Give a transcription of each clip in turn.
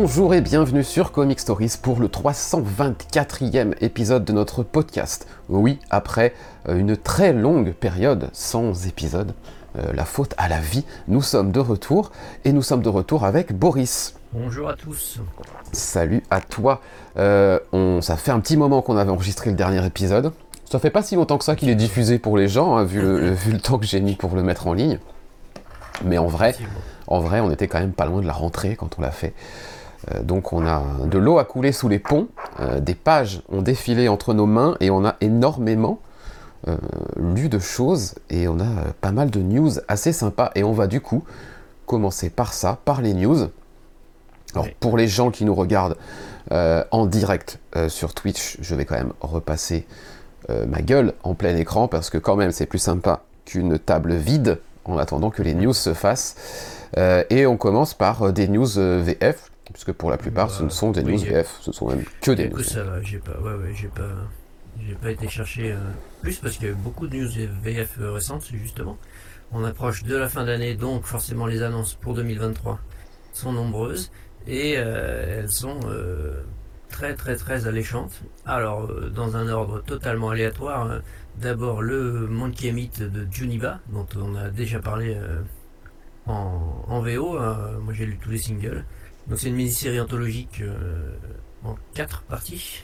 Bonjour et bienvenue sur Comic Stories pour le 324e épisode de notre podcast. Oui, après euh, une très longue période sans épisode, euh, la faute à la vie, nous sommes de retour et nous sommes de retour avec Boris. Bonjour à tous. Salut à toi. Euh, on, ça fait un petit moment qu'on avait enregistré le dernier épisode. Ça fait pas si longtemps que ça qu'il est diffusé pour les gens, hein, vu, le, vu le temps que j'ai mis pour le mettre en ligne. Mais en vrai, en vrai, on était quand même pas loin de la rentrée quand on l'a fait. Euh, donc on a de l'eau à couler sous les ponts, euh, des pages ont défilé entre nos mains et on a énormément euh, lu de choses et on a pas mal de news assez sympas et on va du coup commencer par ça, par les news. Alors pour les gens qui nous regardent euh, en direct euh, sur Twitch, je vais quand même repasser euh, ma gueule en plein écran parce que quand même c'est plus sympa qu'une table vide en attendant que les news se fassent. Et on commence par des news VF, puisque pour la plupart ce ne sont des oui, news VF, ce sont même que des news. Écoute, ça va, j'ai pas, ouais, ouais, j'ai pas, j'ai pas été chercher euh, plus parce qu'il y a eu beaucoup de news VF récentes justement. On approche de la fin d'année, donc forcément les annonces pour 2023 sont nombreuses et euh, elles sont euh, très très très alléchantes. Alors euh, dans un ordre totalement aléatoire, euh, d'abord le Monkey Meat de Juniba dont on a déjà parlé euh, en, en VO. euh, moi j'ai lu tous les singles. Donc c'est une mini-série anthologique euh, en quatre parties.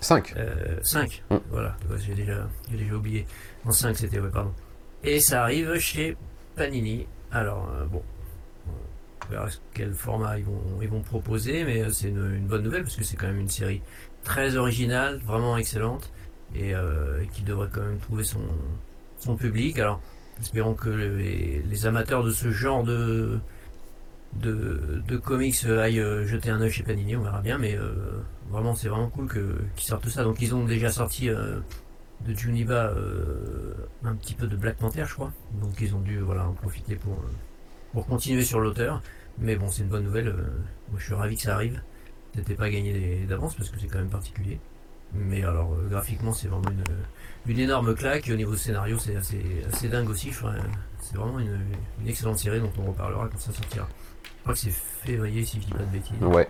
5. Euh, 5, Mm. voilà, j'ai déjà, j'ai déjà oublié. En 5 c'était, ouais, pardon. Et ça arrive chez Panini. Alors, euh, bon, on verra quel format ils vont, ils vont proposer, mais euh, c'est une, une bonne nouvelle parce que c'est quand même une série très originale, vraiment excellente, et, euh, qui devrait quand même trouver son, son public. Alors, espérons que les, les amateurs de ce genre de, de, de comics euh, aillent euh, jeter un œil chez Panini, on verra bien, mais euh, vraiment c'est vraiment cool que qu'ils sortent ça. Donc ils ont déjà sorti de Juniba un petit peu de Black Panther, je crois. Donc ils ont dû voilà en profiter pour pour continuer sur l'auteur. Mais bon, c'est une bonne nouvelle. moi, je suis ravi que ça arrive. C'était pas gagné d'avance parce que c'est quand même particulier. Mais alors graphiquement, c'est vraiment une une énorme claque. Au niveau scénario, c'est assez assez dingue aussi. C'est vraiment une, une excellente série dont on reparlera quand ça sortira. Je crois que c'est février si je dis pas de bêtises. Ouais,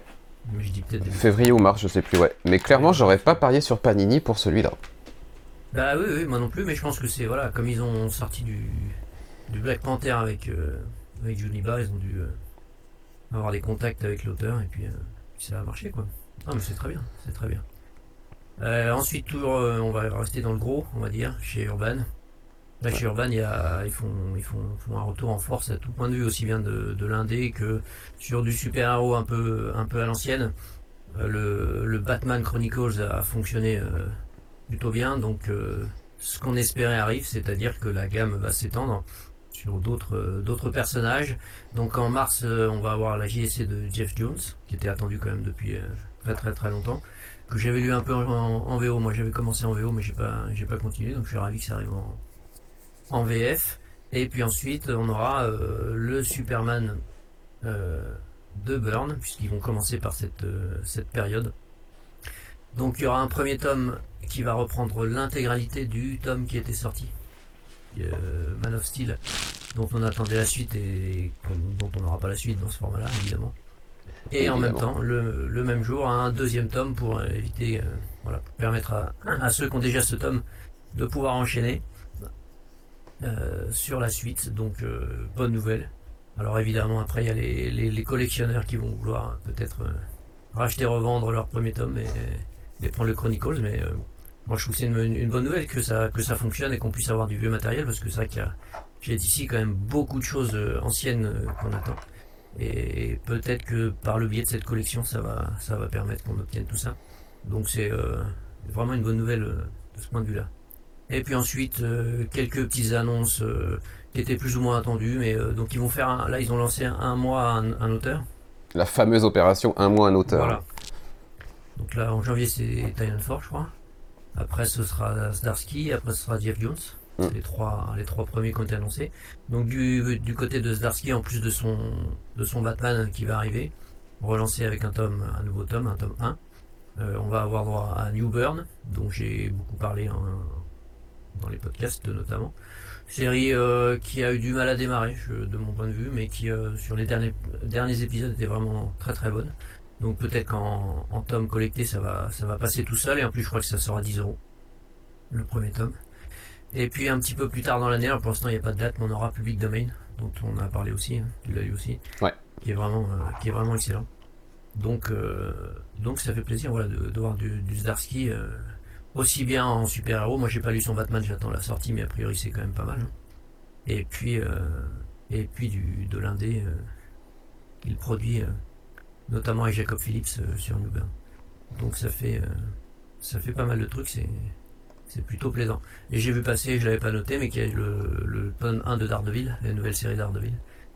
Mais je dis peut-être des février ou mars, je sais plus, ouais. Mais clairement, j'aurais pas parié sur Panini pour celui-là. Bah oui, oui, moi non plus, mais je pense que c'est voilà, comme ils ont sorti du, du Black Panther avec euh, avec Juniba, ils ont dû euh, avoir des contacts avec l'auteur et puis euh, ça a marché quoi. Ah mais c'est très bien, c'est très bien. Euh, ensuite toujours, on va rester dans le gros, on va dire, chez Urban. Là chez ils font un retour en force à tout point de vue, aussi bien de, de l'indé que sur du super héros un peu à l'ancienne. Euh, le, Batman Chronicles a fonctionné. euh, plutôt bien. Donc, euh, ce qu'on espérait arrive, c'est-à-dire que la gamme va s'étendre sur d'autres personnages. Donc, en mars, on va avoir la JSC de Jeff Jones, qui était attendu quand même depuis très très très longtemps. Que j'avais lu un peu en, en VO. Moi, j'avais commencé en VO, mais j'ai pas j'ai pas continué. Donc, je suis ravi que ça arrive en, en VF. Et puis ensuite, on aura euh, le Superman euh, de Burn, puisqu'ils vont commencer par cette, euh, cette période. Donc il y aura un premier tome qui va reprendre l'intégralité du tome qui était sorti, euh, Man of Steel, dont on attendait la suite et dont on n'aura pas la suite dans ce format-là, évidemment. Et en même temps, le, le même jour, un deuxième tome pour éviter, euh, voilà, pour permettre à, à ceux qui ont déjà ce tome de pouvoir enchaîner euh, sur la suite. Donc euh, bonne nouvelle. Alors évidemment, après il y a les, les, les collectionneurs qui vont vouloir peut-être euh, racheter, revendre leur premier tome et, et prendre le Chronicles, mais euh, moi je trouve que c'est une, bonne nouvelle que ça, que ça fonctionne et qu'on puisse avoir du vieux matériel parce que c'est vrai qu'il y a chez DC quand même beaucoup de choses anciennes qu'on attend. Et peut-être que par le biais de cette collection, ça va, ça va permettre qu'on obtienne tout ça. Donc c'est vraiment une bonne nouvelle de ce point de vue-là. Et puis ensuite, euh, quelques petites annonces euh, qui étaient plus ou moins attendues, mais euh, donc ils vont faire un, là ils ont lancé un, un mois un, un auteur. La fameuse opération un mois un auteur. Voilà. Donc là en janvier c'est Tyrion Ford je crois. Après ce sera Zdarsky, après ce sera Jeff Jones. C'est Mm. les trois, les trois premiers qui ont été annoncés. Donc du, du côté de Zdarsky, en plus de son, de son Batman qui va arriver, relancé avec un tome, un nouveau tome, un tome 1, euh, on va avoir droit à New Burn, dont j'ai beaucoup parlé en, dans les podcasts notamment. Série euh, qui a eu du mal à démarrer, je- de mon point de vue, mais qui euh, sur les derniers, derniers épisodes était vraiment très très bonne. Donc peut-être qu'en en tome collecté, ça va, ça va passer tout seul. Et en plus, je crois que ça sera 10 euros. Le premier tome. Et puis un petit peu plus tard dans l'année, pour l'instant il n'y a pas de date, mais on aura Public Domain, dont on a parlé aussi, hein, tu l'as lu aussi. Ouais. Qui est vraiment, euh, qui est vraiment excellent. Donc, donc ça fait plaisir voilà, de, de voir du, du Zdarsky aussi bien en super-héros. Moi j'ai pas lu son Batman, j'attends la sortie, mais a priori c'est quand même pas mal. Et puis, euh, et puis du, de l'indé, euh, il produit euh, notamment avec Jacob Phillips euh, sur New Burn. Donc ça fait, euh, ça fait pas mal de trucs, c'est, c'est plutôt plaisant. Et j'ai vu passer, je l'avais pas noté, mais qu'il y a le, le tome 1 de Daredevil, la nouvelle série Daredevil,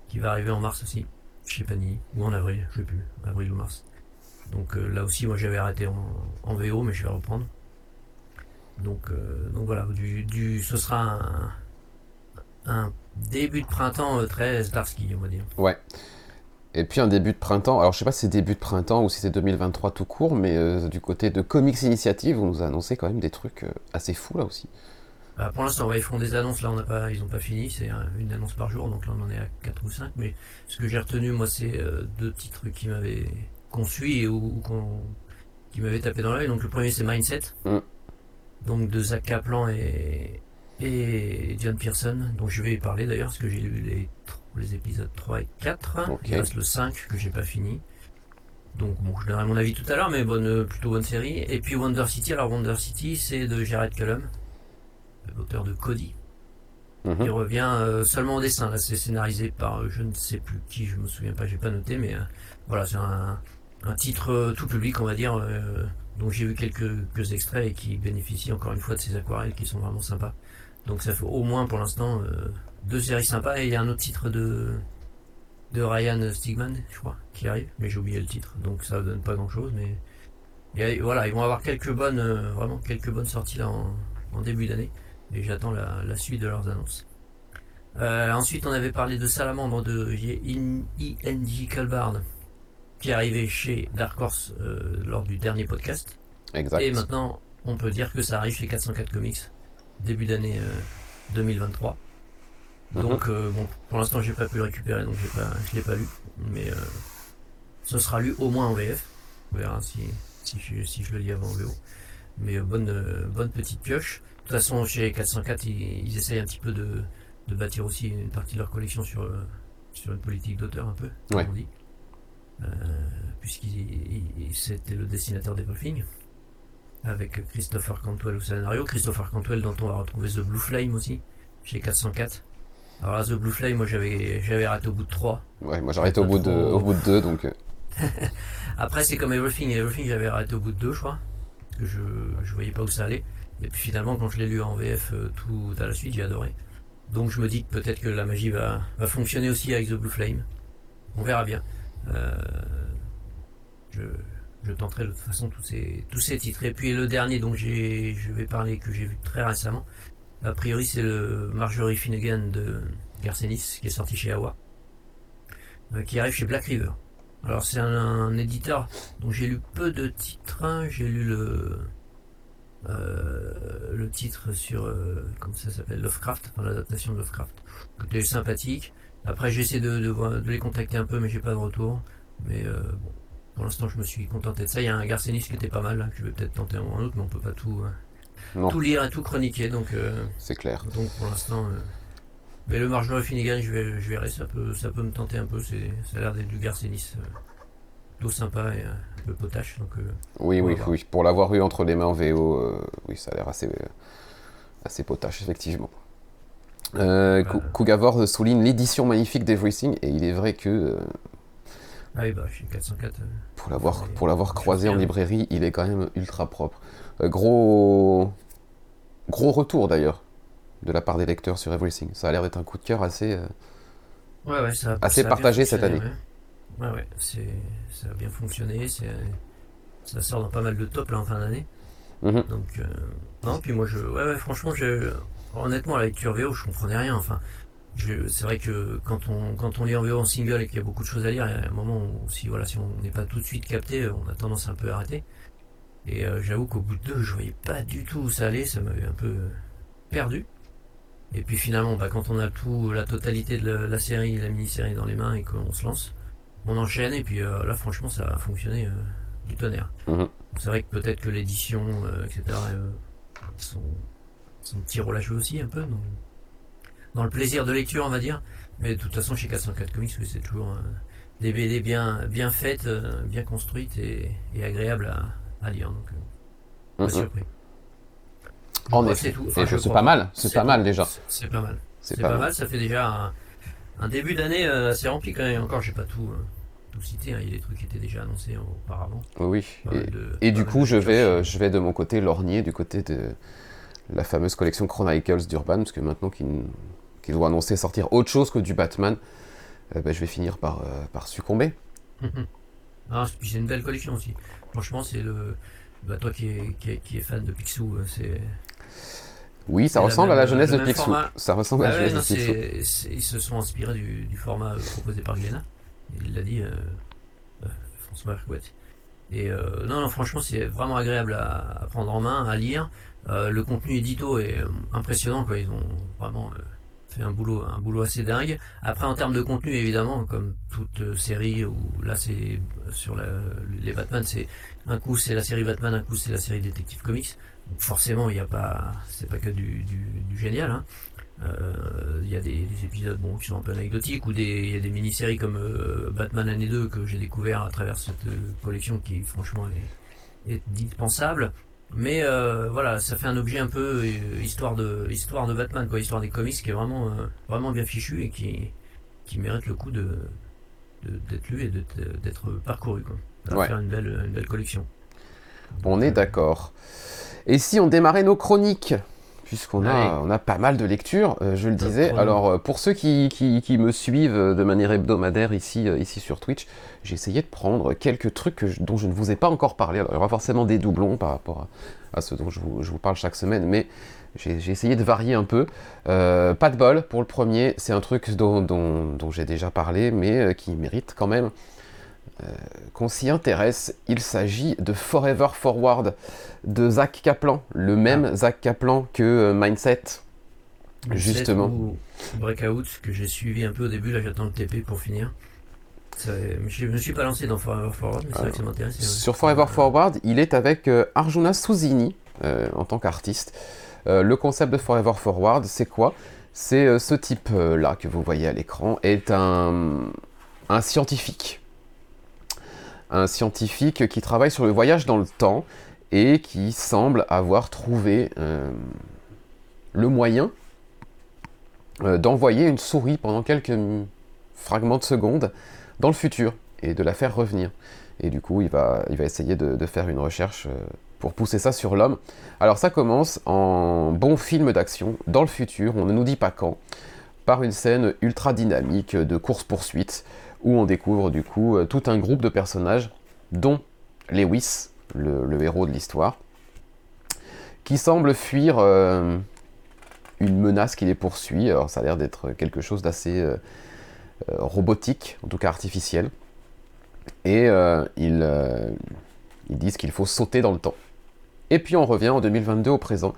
qui va arriver en mars aussi, chez Panini, ou en avril, je sais plus, avril ou mars. Donc euh, là aussi, moi j'avais arrêté en, en VO, mais je vais reprendre. Donc, euh, donc voilà, du, du, ce sera un, un début de printemps euh, très Starsky, on va dire. Ouais. Et puis un début de printemps, alors je sais pas si c'est début de printemps ou si c'est 2023 tout court, mais euh, du côté de Comics Initiative, on nous a annoncé quand même des trucs euh, assez fous là aussi. Bah, pour l'instant, ouais, ils font des annonces, là on n'a pas, ils n'ont pas fini, c'est un- une annonce par jour, donc là on en est à 4 ou 5, mais ce que j'ai retenu, moi, c'est euh, deux petits trucs qui m'avaient qu'on suit et ou, ou qui m'avaient tapé dans l'œil. Donc le premier c'est Mindset, Mm. Donc de Zach Kaplan et, et John Pearson, dont je vais y parler d'ailleurs, parce que j'ai lu les, les épisodes 3 et 4, Ok. il reste le 5 que j'ai pas fini. Donc bon, je donnerai mon avis tout à l'heure, mais bonne, plutôt bonne série. Et puis Wonder City, alors Wonder City, c'est de Jared Cullum, l'auteur de Cody. Mhm. Il revient euh, seulement au dessin. Là, c'est scénarisé par euh, je ne sais plus qui, je me souviens pas, j'ai pas noté, mais euh, voilà, c'est un, un titre tout public, on va dire, dont j'ai vu quelques, quelques extraits et qui bénéficie encore une fois de ces aquarelles qui sont vraiment sympas. Donc ça fait au moins pour l'instant euh, deux séries sympas et il y a un autre titre de de Ryan Stigman, je crois, qui arrive, mais j'ai oublié le titre, donc ça donne pas grand chose, mais et, voilà, ils vont avoir quelques bonnes, euh, vraiment quelques bonnes sorties en, début d'année et j'attends la, suite de leurs annonces. Euh, ensuite, on avait parlé de Salamandre de I.N.J. Calbard, qui est arrivé chez Dark Horse euh, lors du dernier podcast. Exact. Et maintenant, on peut dire que ça arrive chez 404 Comics, début d'année euh, 2023. Mhm. Donc, euh, bon, pour l'instant, j'ai pas pu le récupérer, donc pas, je l'ai pas lu. Mais euh, ce sera lu au moins en VF. On verra si, si, je, si je le lis avant en VO. Mais euh, bonne, euh, bonne petite pioche. De toute façon, chez 404, ils, ils essayent un petit peu de, de bâtir aussi une partie de leur collection sur, euh, sur une politique d'auteur, un peu, comme Ouais. on dit. Euh, Puisqu'il il- il- c'était le dessinateur d'Evolving avec Christopher Cantwell au scénario. Christopher Cantwell, dont on va retrouver The Blue Flame aussi, chez 404. Alors là, The Blue Flame, moi j'avais j'avais arrêté au bout de 3. Ouais, moi j'arrête au bout de, au bout de deux, donc euh, Après, c'est comme Everything. Everything, j'avais arrêté au bout de 2, je crois. Parce que je, je voyais pas où ça allait. Et puis finalement, quand je l'ai lu en VF euh, tout à la suite, j'ai adoré. Donc je me dis que peut-être que la magie va, va fonctionner aussi avec The Blue Flame. On verra bien. Euh, je, je tenterai de toute façon tous ces, tous ces titres. Et puis le dernier dont je vais parler, que j'ai vu très récemment, a priori c'est le Marjorie Finnegan de Garcenis, qui est sorti chez Awa, euh, qui arrive chez Black River. Alors c'est un, éditeur dont j'ai lu peu de titres. hein. J'ai lu le euh, le titre sur euh, comment ça s'appelle Lovecraft, enfin, l'adaptation de Lovecraft. C'était sympathique. Après j'ai essayé de, de, voir- de les contacter un peu, mais j'ai pas de retour. Mais euh, bon, pour l'instant je me suis contenté de ça. Il y a un Garcenis qui était pas mal, là, que je vais peut-être tenter un ou un autre, mais on peut pas tout tout lire et tout chroniquer, donc. euh, c'est clair. donc pour l'instant. euh, Mais le Marjorie Finnegan, je, vais, je verrai, ça peut, ça peut me tenter un peu. C'est, ça a l'air d'être du Garcenis. Euh, plutôt sympa et euh, un peu potache. Donc, euh, Oui, oui, oui. Pour l'avoir eu entre les mains en VO, euh, oui, ça a l'air assez, euh, assez potache, effectivement. Euh. Kugavor souligne l'édition magnifique d'Everything, et il est vrai que euh, ah oui, bah, chez 404. euh, pour l'avoir pour l'avoir croisé en librairie, il est quand même ultra propre. Euh, gros gros retour d'ailleurs de la part des lecteurs sur Everything. Ça a l'air d'être un coup de cœur assez. euh, Ouais, ouais, ça, Assez ça a bien partagé cette année. Ouais, ouais, ça a bien fonctionné. Ça sort dans pas mal de tops là en fin d'année. Mhm. Donc, euh, non, puis moi, je, ouais, ouais, franchement, je, honnêtement, la lecture VO, je comprenais rien. Enfin, je, c'est vrai que quand on, quand on lit en VO en single et qu'il y a beaucoup de choses à lire, il y a un moment où, si, voilà, si on n'est pas tout de suite capté, on a tendance un peu à arrêter. Et euh, j'avoue qu'au bout de deux, je voyais pas du tout où ça allait, ça m'avait un peu euh, perdu. Et puis finalement, bah, quand on a tout, la totalité de la, la série, la mini-série dans les mains et qu'on se lance, on enchaîne et puis là franchement ça a fonctionné du tonnerre. Mhm. C'est vrai que peut-être que l'édition, etc. sont, sont petit relâcheux aussi un peu dans, dans, le plaisir de lecture on va dire. Mais de toute façon chez 404 Comics c'est toujours des BD bien, bien faites, bien construites et, et agréables à, à lire. Donc, pas Mhm. surpris. En Ouais, effet. c'est Enfin, pas mal, c'est pas mal déjà. C'est pas mal. C'est pas pas, mal. mal, ça fait déjà un, un début d'année euh, assez rempli quand même. Encore, j'ai pas tout, euh, tout cité. hein. Il y a des trucs qui étaient déjà annoncés auparavant. Oui. Et, de- du coup, je vais, euh, je vais de mon côté lorgner du côté de la fameuse collection Chronicles d'Urban, parce que maintenant qu'ils qu'ils ont annoncé sortir autre chose que du Batman, euh, bah, je vais finir par, euh, par succomber. Ah, puis c'est une belle collection aussi. Franchement, c'est le. Bah, toi qui es, qui, qui fan de Picsou, c'est. Oui, ça ressemble à la même- jeunesse de Picsou. format. Ça ressemble à Ah la ouais, jeunesse non, de Picsou. ils se sont inspirés du, du format proposé par Glénat. Il l'a dit, euh, euh, François Hercouet. Et euh, non, non, franchement, c'est vraiment agréable à, à prendre en main, à lire. Le contenu édito est impressionnant, quoi. Ils ont vraiment fait un boulot, un boulot assez dingue. Après, en termes de contenu, évidemment, comme toute série, où là, c'est sur la- les Batman, c'est un coup c'est la série Batman, un coup c'est la série Détective Comics. Donc forcément, il n'y a pas, c'est pas que du, du, du génial. Hein. Euh, Il y a des, des épisodes bon, qui sont un peu anecdotiques ou des, il y a des mini-séries comme euh, Batman année 2 que j'ai découvert à travers cette euh, collection qui franchement est, est dispensable. Mais euh, voilà, ça fait un objet un peu euh, histoire de histoire de Batman, quoi, histoire des comics qui est vraiment euh, vraiment bien fichu et qui qui mérite le coup de d'être lu et d'être d'être parcouru. Quoi. Ça va Ouais. faire une belle une belle collection. On est d'accord. Et si on démarrait nos chroniques? Puisqu'on a, Allez. on a pas mal de lectures, euh, je le Top disais. Alors, euh, pour ceux qui, qui- qui me suivent euh, de manière hebdomadaire ici, euh, ici sur Twitch, j'ai essayé de prendre quelques trucs que je- dont je ne vous ai pas encore parlé. Alors, il y aura forcément des doublons par rapport à, à ce dont je vous, je vous parle chaque semaine, mais j'ai essayé de varier un peu. Euh, pas de bol pour le premier, c'est un truc dont, dont- dont j'ai déjà parlé, mais euh, qui mérite quand même euh, qu'on s'y intéresse. Il s'agit de Forever Forward de Zach Kaplan, le même Zach Kaplan que euh, Mindset. Justement. Ou Breakout, que j'ai suivi un peu au début, là j'attends le TP pour finir. Ça- je me suis pas lancé dans Forever Forward, mais c'est vrai que ça m'intéresse. ouais. Sur Forever Forward, il est avec euh, Arjuna Suzini euh, en tant qu'artiste. Euh, le concept de Forever Forward, c'est quoi? C'est euh, ce type-là que vous voyez à l'écran, est un, un scientifique. Un scientifique qui travaille sur le voyage dans le temps et qui semble avoir trouvé euh, le moyen euh, d'envoyer une souris pendant quelques fragments de secondes dans le futur et de la faire revenir. Et du coup, il va, il va essayer de, de faire une recherche euh, pour pousser ça sur l'homme. Alors ça commence en bon film d'action, dans le futur, on ne nous dit pas quand, par une scène ultra dynamique de course-poursuite, où on découvre du coup euh, tout un groupe de personnages, dont Lewis, le, héros de l'histoire, qui semble fuir euh, une menace qui les poursuit. Alors ça a l'air d'être quelque chose d'assez euh, robotique, en tout cas artificiel. Et ils, disent qu'il faut sauter dans le temps. Et puis on revient en 2022 au présent,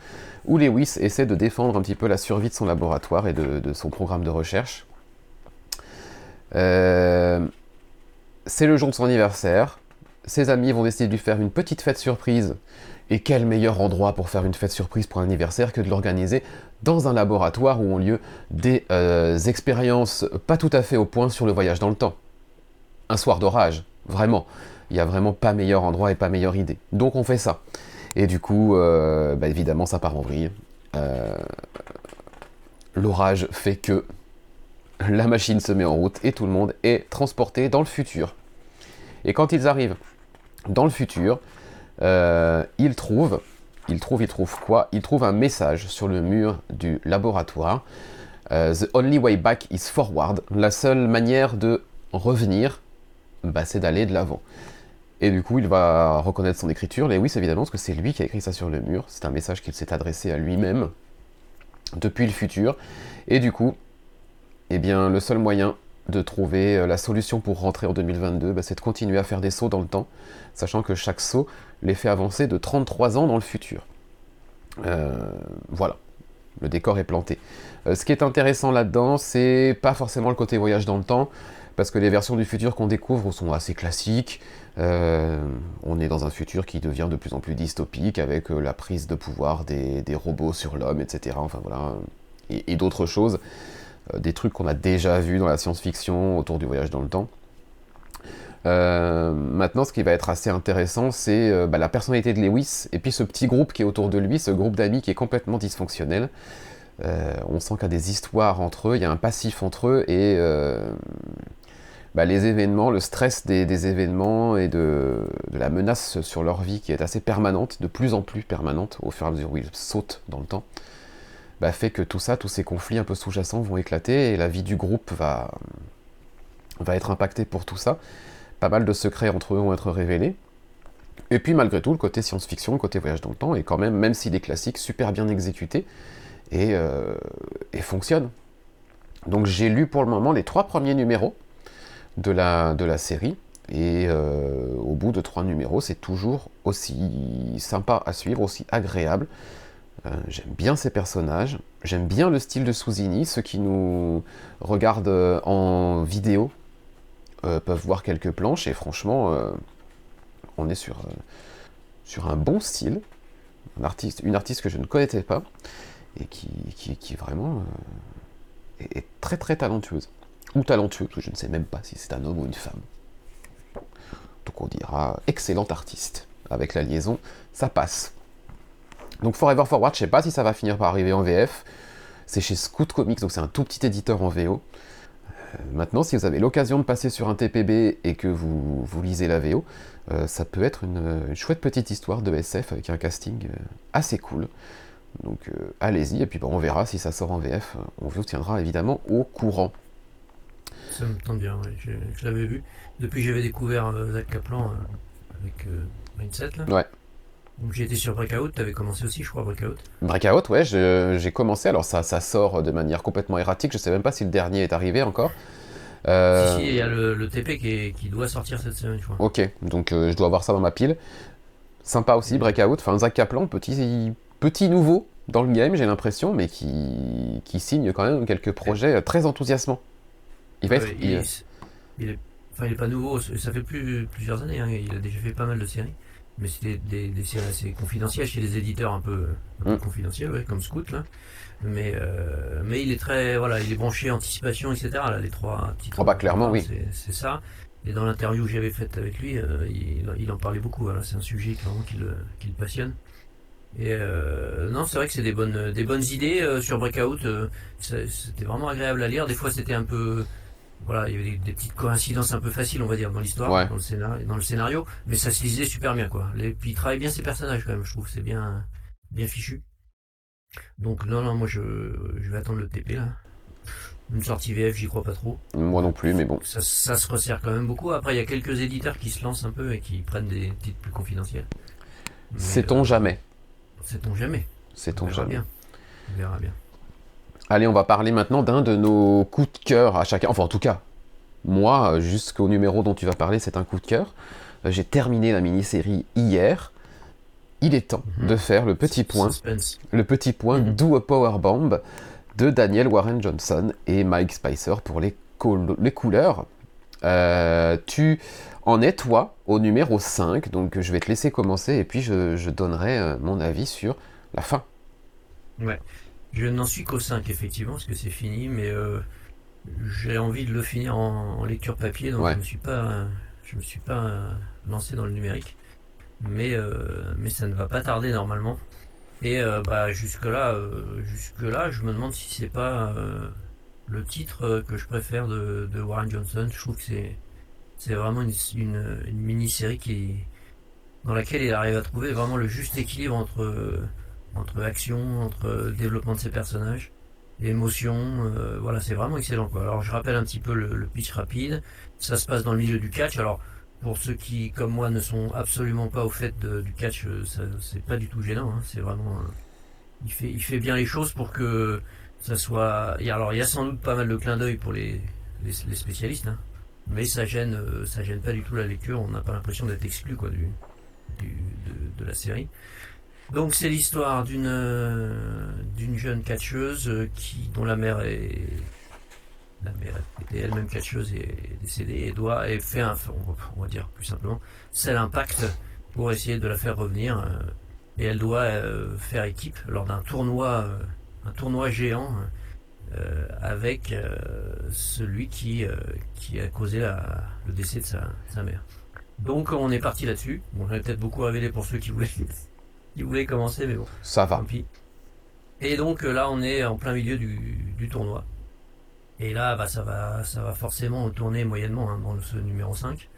où Lewis essaie de défendre un petit peu la survie de son laboratoire et de son programme de recherche. Euh, c'est le jour de son anniversaire. Ses amis vont décider de lui faire une petite fête surprise. Et quel meilleur endroit pour faire une fête surprise pour un anniversaire que de l'organiser dans un laboratoire où ont lieu des euh, expériences pas tout à fait au point sur le voyage dans le temps. Un soir d'orage, vraiment. Il n'y a vraiment pas meilleur endroit et pas meilleure idée. Donc on fait ça. Et du coup, euh, bah, évidemment, ça part en vrille. L'orage fait que la machine se met en route et tout le monde est transporté dans le futur. Et quand ils arrivent dans le futur, euh, ils trouvent, ils trouvent, ils trouvent quoi? Ils trouvent un message sur le mur du laboratoire. Euh, the only way back is forward. La seule manière de revenir, bah, c'est d'aller de l'avant. Et du coup, il va reconnaître son écriture, Lewis évidemment, parce que c'est lui qui a écrit ça sur le mur. C'est un message qu'il s'est adressé à lui-même depuis le futur. Et du coup, eh bien, le seul moyen de trouver euh, la solution pour rentrer en 2022, bah, c'est de continuer à faire des sauts dans le temps, sachant que chaque saut les fait avancer de 33 ans dans le futur. Euh, voilà, le décor est planté. Euh, ce qui est intéressant là-dedans, c'est pas forcément le côté voyage dans le temps, parce que les versions du futur qu'on découvre sont assez classiques. On est dans un futur qui devient de plus en plus dystopique avec la prise de pouvoir des, robots sur l'homme, etc. Enfin voilà, et, d'autres choses, des trucs qu'on a déjà vus dans la science-fiction autour du voyage dans le temps. maintenant, ce qui va être assez intéressant, c'est bah, la personnalité de Lewis et puis ce petit groupe qui est autour de lui, ce groupe d'amis qui est complètement dysfonctionnel. on sent qu'il y a des histoires entre eux, il y a un passif entre eux et bah, les événements, le stress des, événements et de, la menace sur leur vie qui est assez permanente, de plus en plus permanente au fur et à mesure où ils sautent dans le temps, bah, fait que tout ça, tous ces conflits un peu sous-jacents vont éclater et la vie du groupe va, être impactée pour tout ça. Pas mal de secrets entre eux vont être révélés. Et puis malgré tout, le côté science-fiction, le côté voyage dans le temps est quand même, même s'il est classique, super bien exécuté et, euh, fonctionne. Donc j'ai lu pour le moment les trois premiers numéros de la, de la série. Et euh, au bout de trois numéros, c'est toujours aussi sympa à suivre, aussi agréable. Euh, j'aime bien ces personnages, j'aime bien le style de Souzini. Ceux qui nous regardent euh, en vidéo peuvent voir quelques planches et franchement, on est sur, sur un bon style. Un artiste, une artiste que je ne connaissais pas et qui, qui, vraiment est très très talentueuse ou talentueux, je ne sais même pas si c'est un homme ou une femme. Donc on dira excellent artiste. Avec la liaison, ça passe. Donc Forever Forward, je sais pas si ça va finir par arriver en VF. C'est chez Scoot Comics, donc c'est un tout petit éditeur en VO. Euh, maintenant, si vous avez l'occasion de passer sur un TPB et que vous, vous lisez la VO, euh, ça peut être une, chouette petite histoire de SF avec un casting euh, assez cool. Donc allez-y, et puis on verra si ça sort en VF. On vous tiendra évidemment au courant. Ça me tente bien, je, l'avais vu. Depuis que j'avais découvert Zach Kaplan avec Mindset, là. Ouais. Donc été sur Breakout, t'avais commencé aussi, je crois, Breakout. Breakout, ouais, j'ai commencé. Alors ça, ça sort de manière complètement erratique. Je sais même pas si le dernier est arrivé encore. Si, si, il y a le, TP qui, qui, doit sortir cette semaine, je crois. Ok, donc je dois avoir ça dans ma pile. Sympa aussi, Breakout. Enfin, Zach Kaplan, petit, petit nouveau dans le game, j'ai l'impression, mais qui, qui signe quand même quelques projets très enthousiasmants. Il va être. il, est, enfin, il est pas nouveau, ça fait plus, plusieurs années, hein. il a déjà fait pas mal de séries. Mais c'était des, séries assez confidentielles chez des éditeurs un peu, un mm. confidentiels, comme Scout, là. Mais, euh, mais il est très. Voilà, il est branché anticipation, etc. Là, les trois titres. Oh bah clairement, oui. C'est ça. Et dans l'interview que j'avais faite avec lui, euh, il, en parlait beaucoup. Voilà, c'est un sujet clairement qui le, qui le passionne. Et euh, non, c'est vrai que c'est des bonnes, des bonnes idées sur Breakout. c'était vraiment agréable à lire. Des fois, c'était un peu voilà, il y avait des, petites coïncidences un peu faciles, on va dire, dans l'histoire, dans, le scénario, dans le scénario, mais ça se lisait super bien, quoi. Et puis il travaille bien ses personnages, quand même, je trouve, c'est bien, bien fichu. Donc, non, non, moi, je, je vais attendre le TP, là. Une sortie VF, j'y crois pas trop. Moi non plus, mais bon. Ça, ça se resserre quand même beaucoup. Après, il y a quelques éditeurs qui se lancent un peu et qui prennent des titres plus confidentiels. Sait-on euh, jamais? Sait-on jamais? Sait-on jamais bien. On verra bien. Allez, on va parler maintenant d'un de nos coups de cœur à chacun. Enfin, en tout cas, moi, jusqu'au numéro dont tu vas parler, c'est un coup de cœur. Euh, j'ai terminé la mini-série hier. Il est temps mhm. de faire le petit point, le petit point mhm. Do a Power Bomb de Daniel Warren Johnson et Mike Spicer pour les, les couleurs. Euh, tu en es toi au numéro 5, donc je vais te laisser commencer et puis je, je donnerai euh, mon avis sur la fin. Ouais. Je n'en suis qu'au 5, effectivement, parce que c'est fini, mais euh, j'ai envie de le finir en, lecture papier, donc je ne me suis pas, je me suis pas euh, lancé dans le numérique. Mais, euh, mais ça ne va pas tarder normalement. Et bah, jusque-là, jusque-là, je me demande si c'est pas le titre que je préfère de, Warren Johnson. Je trouve que c'est, c'est vraiment une, une, une mini-série qui, dans laquelle il arrive à trouver vraiment le juste équilibre entre entre action, entre développement de ses personnages, émotion, euh, voilà, c'est vraiment excellent quoi. Alors je rappelle un petit peu le, pitch rapide. Ça se passe dans le milieu du catch. Alors pour ceux qui, comme moi, ne sont absolument pas au fait du catch, euh, c'est pas du tout gênant. Hein. C'est vraiment, euh, il fait, il fait bien les choses pour que ça soit. alors il y a sans doute pas mal de clins d'œil pour les, les, spécialistes, hein. mais ça gêne, ça gêne pas du tout la lecture. On n'a pas l'impression d'être exclu quoi du, de, de la série. Donc c'est l'histoire d'une euh, d'une jeune catcheuse euh, qui dont la mère est la mère était elle-même catcheuse et décédée et doit et fait un, on va dire plus simplement, c'est l'impact pour essayer de la faire revenir. euh, et elle doit faire équipe lors d'un tournoi, un tournoi géant euh, avec euh, celui qui, euh, qui a causé la- le décès de sa, sa mère. Donc on est parti là-dessus. Bon, j'en ai peut-être beaucoup révélé pour ceux qui voulaient, qui voulaient commencer, mais bon. Ça va. Tant pis. Et donc euh, là, on est en plein milieu du, du tournoi. Et là, bah, ça, va, ça va forcément tourner moyennement hein, dans ce numéro 5,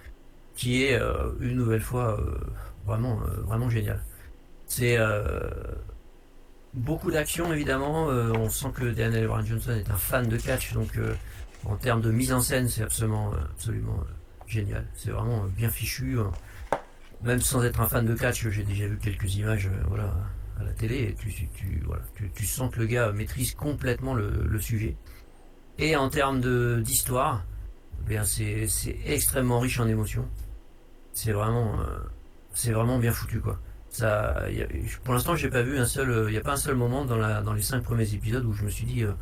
qui est euh, une nouvelle fois euh, vraiment, euh, vraiment génial. C'est beaucoup d'action, évidemment. On sent que Daniel Warren Johnson est un fan de catch, donc en termes de mise en scène, c'est absolument, absolument génial. C'est vraiment bien fichu. euh. Même sans être un fan de catch, j'ai déjà vu quelques images euh, voilà, à la télé et tu, tu, voilà, tu, tu sens que le gars maîtrise complètement le, le sujet. Et en termes d'histoire, eh bien c'est extrêmement riche en émotions. C'est vraiment, euh, c'est vraiment bien foutu quoi. Ça, y a- pour l'instant, j'ai pas vu un seul, il n'y a pas un seul moment dans, la, dans les cinq premiers épisodes où je me suis dit, euh,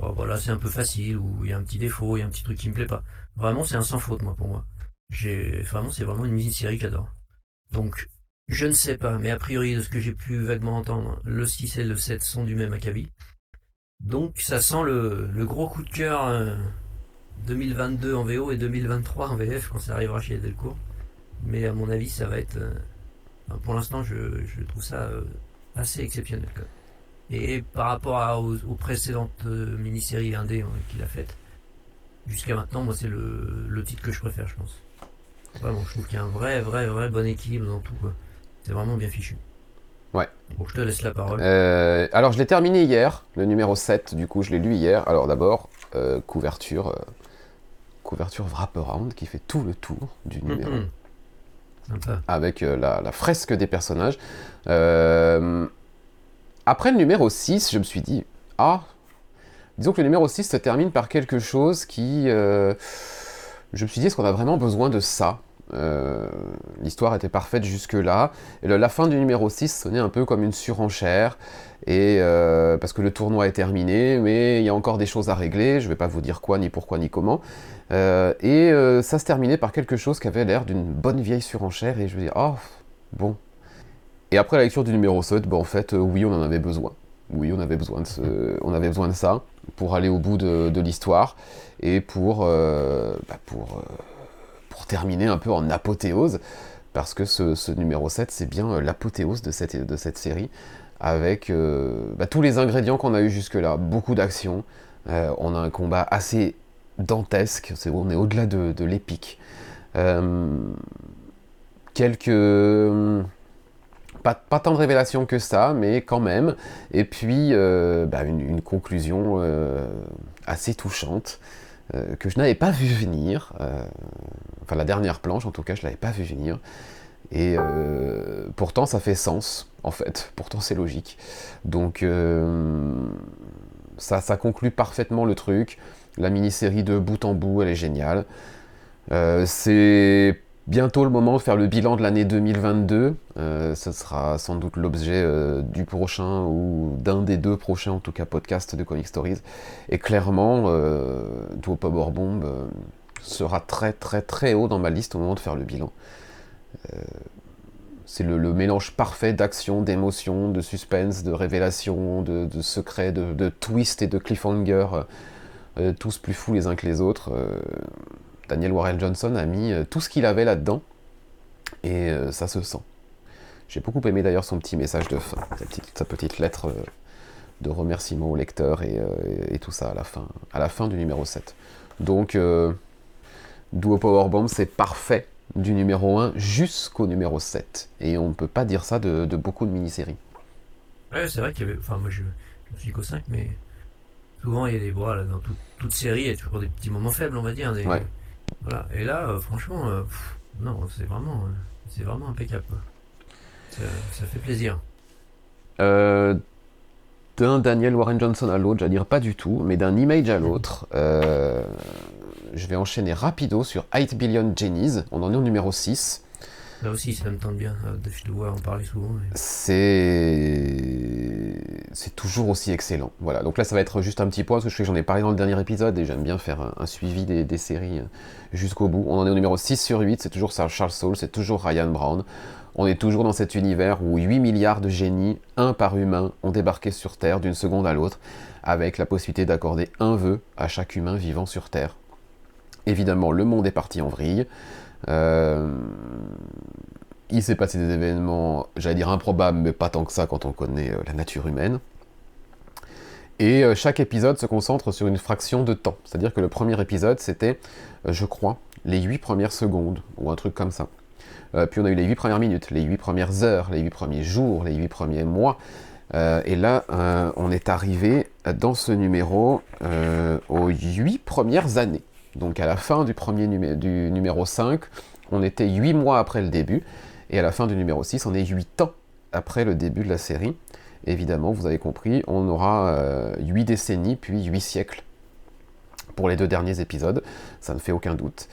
oh voilà, c'est un peu facile, ou il y a un petit défaut, il y a un petit truc qui me plaît pas. Vraiment, c'est un sans faute moi pour moi. Vraiment, c'est vraiment une mini-série que j'adore. Donc, je ne sais pas, mais a priori, de ce que j'ai pu vaguement entendre, le 6 et le 7 sont du même acabit. Donc, ça sent le, gros coup de cœur euh, 2022 en VO et 2023 en VF quand ça arrivera chez Delcourt. Mais à mon avis, ça va être. euh, pour l'instant, je, trouve ça euh, assez exceptionnel. Et par rapport aux, précédentes euh, mini-séries indé euh, qu'il a faites, jusqu'à maintenant, moi, c'est le, le titre que je préfère, je pense. Vraiment, je trouve qu'il y a un vrai, vrai, vrai bon équilibre dans tout. C'est vraiment bien fichu. Ouais. Bon, je te laisse la parole. Euh, alors, je l'ai terminé hier, le numéro 7, du coup, je l'ai lu hier. Alors, d'abord, euh, couverture, euh, couverture wraparound qui fait tout le tour du numéro. Mhm. Sympa. avec euh, la, la fresque des personnages. Après le numéro 6, je me suis dit, ah, disons que le numéro 6 se termine par quelque chose qui... je me suis dit, est-ce qu'on a vraiment besoin de ça? Euh, L'histoire était parfaite jusque-là. La fin du numéro 6 sonnait un peu comme une surenchère. Et euh, parce que le tournoi est terminé, mais il y a encore des choses à régler. Je ne vais pas vous dire quoi, ni pourquoi, ni comment. Euh, et ça se terminait par quelque chose qui avait l'air d'une bonne vieille surenchère. Et je me dis, oh, bon. Et après la lecture du numéro 7, bah, en fait, oui, on en avait besoin. Oui, on avait besoin de, ça pour aller au bout de, l'histoire et pour, bah, pour, pour terminer un peu en apothéose. Parce que ce, numéro 7, c'est bien euh, l'apothéose de cette, série avec euh, bah, tous les ingrédients qu'on a eu jusque-là. Beaucoup d'action. Euh, on a un combat assez dantesque. On est au-delà de, l'épique. Quelques. Pas, pas tant de révélations que ça, mais quand même. Et puis, bah, une, conclusion assez touchante euh, que je n'avais pas vu venir. Euh, enfin, la dernière planche, en tout cas, je ne l'avais pas vu venir. Et euh, pourtant, ça fait sens, en fait. Pourtant, c'est logique. Donc, ça, ça conclut parfaitement le truc. La mini-série de bout en bout, elle est géniale. C'est bientôt le moment de faire le bilan de l'année 2022. Euh, ce sera sans doute l'objet euh, du prochain ou d'un des deux prochains, en tout cas, podcasts de Comic Stories. Et clairement, euh, Power Bomb euh, sera très très très haut dans ma liste au moment de faire le bilan. Euh, c'est le, mélange parfait d'action, d'émotion, de suspense, de révélation, de, de secret, de, de twist et de cliffhanger, euh, tous plus fous les uns que les autres. Daniel Warren Johnson a mis euh, tout ce qu'il avait là-dedans, et euh, ça se sent. J'ai beaucoup aimé d'ailleurs son petit message de fin, sa petite, sa petite lettre euh, de remerciement au lecteur et, et tout ça à la fin, à la fin du numéro 7. Donc, euh, Duo Powerbomb, c'est parfait du numéro 1 jusqu'au numéro 7. Et on ne peut pas dire ça de, de beaucoup de mini-séries. Ouais, c'est vrai qu'il y avait. Enfin, moi, je, je me suis qu'au 5, mais souvent, il y a des. Voilà, dans tout- toute série, il y a toujours des petits moments faibles, on va dire. des- Ouais. Voilà. Et là, euh, franchement, euh, non, c'est vraiment, euh, c'est vraiment impeccable. Ça, fait plaisir. D'un Daniel Warren Johnson à l'autre, j'allais dire pas du tout, mais d'un image à l'autre, je vais enchaîner rapido sur 8 Billion Jennies. On en est au numéro 6. Là aussi, ça me tente bien euh, de te voir en parler souvent. C'est c'est toujours aussi excellent. Voilà. Donc là, ça va être juste un petit point parce que je sais que j'en ai parlé dans le dernier épisode et j'aime bien faire un, suivi des, séries euh, jusqu'au bout. On en est au numéro 6 sur 8, c'est toujours Charles Soule, c'est toujours Ryan Brown. On est toujours dans cet univers où 8 milliards de génies, un par humain, ont débarqué sur Terre d'une seconde à l'autre, avec la possibilité d'accorder un vœu à chaque humain vivant sur Terre. Évidemment, le monde est parti en vrille. Euh, il s'est passé des événements, j'allais dire improbables, mais pas tant que ça quand on connaît euh, la nature humaine. Et euh, chaque épisode se concentre sur une fraction de temps. C'est-à-dire que le premier épisode, c'était, je crois, les 8 premières secondes, ou un truc comme ça. Puis on a eu les 8 premières minutes, les 8 premières heures, les 8 premiers jours, les 8 premiers mois. Et là, on est arrivé dans ce numéro aux 8 premières années. Donc à la fin du, premier du numéro 5, on était 8 mois après le début. Et à la fin du numéro 6, on est 8 ans après le début de la série. Évidemment, vous avez compris, on aura euh, 8 décennies, puis 8 siècles pour les deux derniers épisodes. Ça ne fait aucun doute.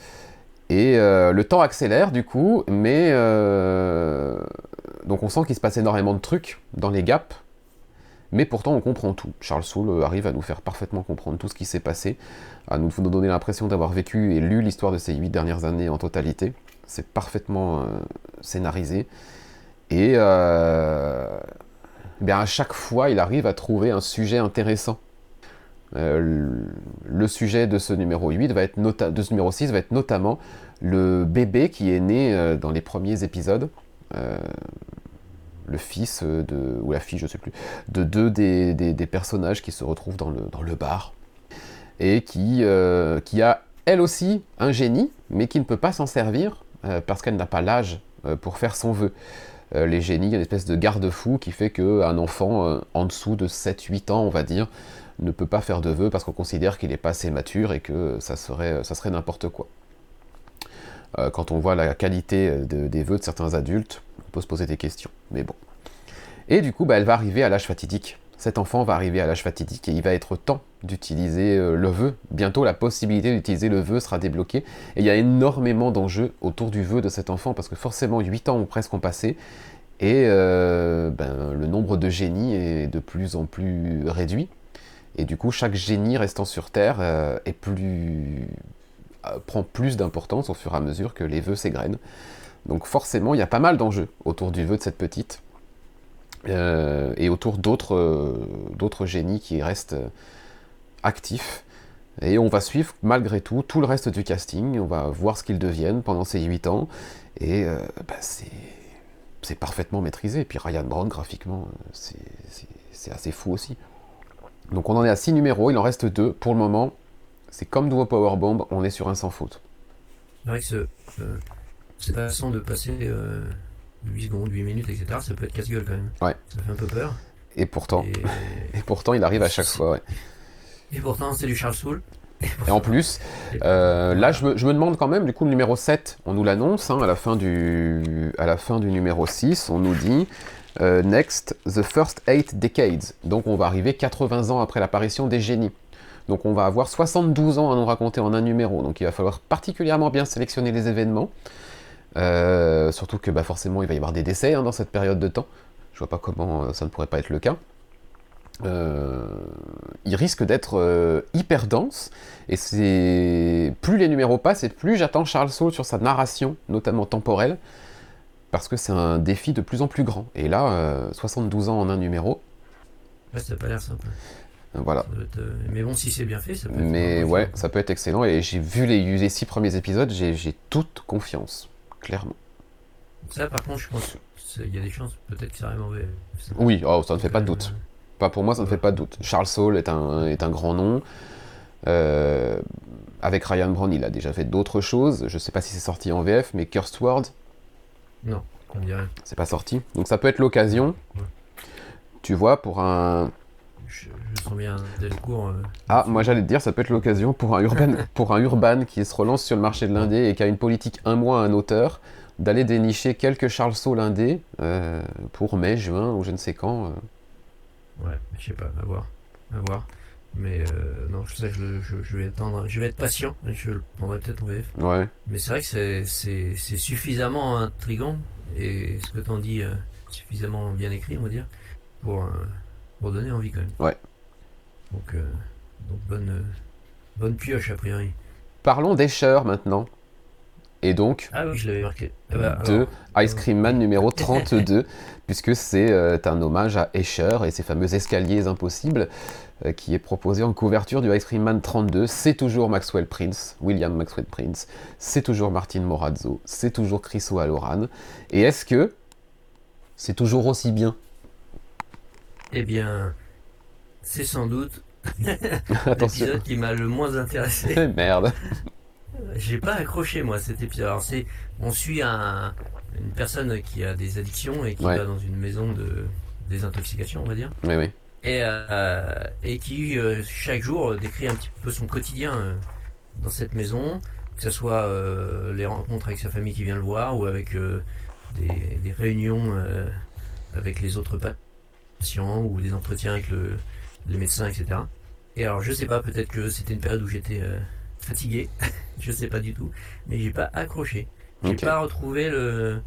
Et euh, le temps accélère du coup, mais euh, donc on sent qu'il se passe énormément de trucs dans les gaps, mais pourtant on comprend tout. Charles Soule arrive à nous faire parfaitement comprendre tout ce qui s'est passé, à nous, donner l'impression d'avoir vécu et lu l'histoire de ces huit dernières années en totalité. C'est parfaitement euh, scénarisé. Et euh, eh bien à chaque fois, il arrive à trouver un sujet intéressant. Euh, le- sujet de ce numéro 8 va être de numéro 6 va être notamment le bébé qui est né dans les premiers épisodes. Le fils de, ou la fille, je sais plus, de deux des, des- des personnages qui se retrouvent dans le, dans le bar et qui, euh, qui a elle aussi un génie, mais qui ne peut pas s'en servir euh, parce qu'elle n'a pas l'âge euh, pour faire son vœu. Les génies, il y a une espèce de garde-fou qui fait qu'un enfant en dessous de 7-8 ans, on va dire, ne peut pas faire de vœux parce qu'on considère qu'il n'est pas assez mature et que ça serait, n'importe quoi. Quand on voit la qualité de- des vœux de certains adultes, on peut se poser des questions. Mais bon. Et du coup, bah, elle va arriver à l'âge fatidique. Cet enfant va arriver à l'âge fatidique et il va être temps d'utiliser euh, le vœu. Bientôt, la possibilité d'utiliser le vœu sera débloquée. Et il y a énormément d'enjeux autour du vœu de cet enfant parce que forcément, 8 ans ont presque passé. Et euh, ben, le nombre de génies est de plus en plus réduit. Et du coup, chaque génie restant sur Terre euh, est plus prend plus d'importance au fur et à mesure que les vœux s'égrènent. Donc forcément, il y a pas mal d'enjeux autour du vœu de cette petite. Euh, et autour d'autres euh, d'autres génies qui restent euh, actifs. Et on va suivre malgré tout tout le reste du casting. On va voir ce qu'ils deviennent pendant ces 8 ans. Et bah, c'est parfaitement maîtrisé. Et puis Ryan Brown, graphiquement, c'est- assez fou aussi. Donc on en est à 6 numéros, il en reste 2. Pour le moment, c'est comme Duo Powerbomb, on est sur un sans faute. C'est vrai de passer 8 secondes, 8 minutes, etc., ça peut être casse-gueule quand même. Ouais. Ça fait un peu peur. Et pourtant, Et, et pourtant il arrive à chaque fois. ouais. et pourtant, c'est du Charles Soule. Et en plus, euh, là je me, je me demande quand même, du coup le numéro 7, on nous l'annonce, hein, à, la fin du, à la fin du numéro 6, on nous dit euh, Next, the first eight decades. Donc on va arriver 80 ans après l'apparition des génies. Donc on va avoir 72 ans à nous raconter en un numéro. Donc il va falloir particulièrement bien sélectionner les événements. Euh, surtout que bah, forcément il va y avoir des décès hein, dans cette période de temps. Je vois pas comment euh, ça ne pourrait pas être le cas. Euh, il risque d'être euh, hyper dense et c'est plus les numéros passent et plus j'attends Charles Saul sur sa narration, notamment temporelle, parce que c'est un défi de plus en plus grand. Et là, euh, 72 ans en un numéro, ça n'a pas l'air simple. voilà. Être, Mais bon, si c'est bien fait, ça peut être. Mais ouais, ça peut être excellent. Et j'ai vu les, les six premiers épisodes, j'ai toute confiance, clairement. Ça, par contre, je pense qu'il y a des chances, peut-être Oui, oh, ça ne fait pas de quand doute. Pas pour moi, ça ne fait pas de doute. Charles Saul est un, est un grand nom. Euh, avec Ryan Brown, il a déjà fait d'autres choses. Je sais pas si c'est sorti en VF, mais Cursed World, euh, Non, on dirait. c'est pas sorti. Donc ça peut être l'occasion, Ouais. tu vois, pour un. Je, sens bien Delcourt. Euh, Ah, moi j'allais te dire, ça peut être l'occasion pour un urban, pour un urban qui se relance sur le marché de l'indé et qui a une politique un mois un auteur, d'aller dénicher quelques Charles Saul indé euh, pour mai, juin ou je ne sais quand. euh. ouais, je sais pas, à voir. À voir. Mais euh, non, je, je, je vais attendre, je vais être patient, et je le prendrai peut-être en VF. Ouais. Mais c'est vrai que c'est- suffisamment intrigant, et ce que t'en dis, suffisamment bien écrit, on va dire, pour, pour donner envie quand même. Ouais. Donc, euh, donc bonne, euh, bonne pioche a priori. Parlons d'Escher maintenant. Et donc, Ah oui, je l'avais marqué. Ah bah, de alors, Ice Cream Man numéro 32, puisque c'est euh, un hommage à Escher et ses fameux escaliers impossibles euh, qui est proposé en couverture du Ice Cream Man 32. C'est toujours Maxwell Prince, William Maxwell Prince, c'est toujours Martin Morazzo, c'est toujours Chris O'Halloran. Et est-ce que c'est toujours aussi bien? Eh bien, c'est sans doute l'épisode qui m'a le moins intéressé. Merde. J'ai pas accroché moi cet épisode. Alors c'est, on suit un, une personne qui a des addictions et qui Ouais. va dans une maison de désintoxication, on va dire, Oui, oui. et, euh, et qui euh, chaque jour euh, décrit un petit peu son quotidien euh, dans cette maison, que ce soit les rencontres avec sa famille qui vient le voir ou avec des, des réunions avec les autres patients ou des entretiens avec le, les médecins, etc. Et alors je sais pas, peut-être que c'était une période où j'étais euh, fatigué, je sais pas du tout, mais j'ai pas accroché. J'ai Ok. pas retrouvé le.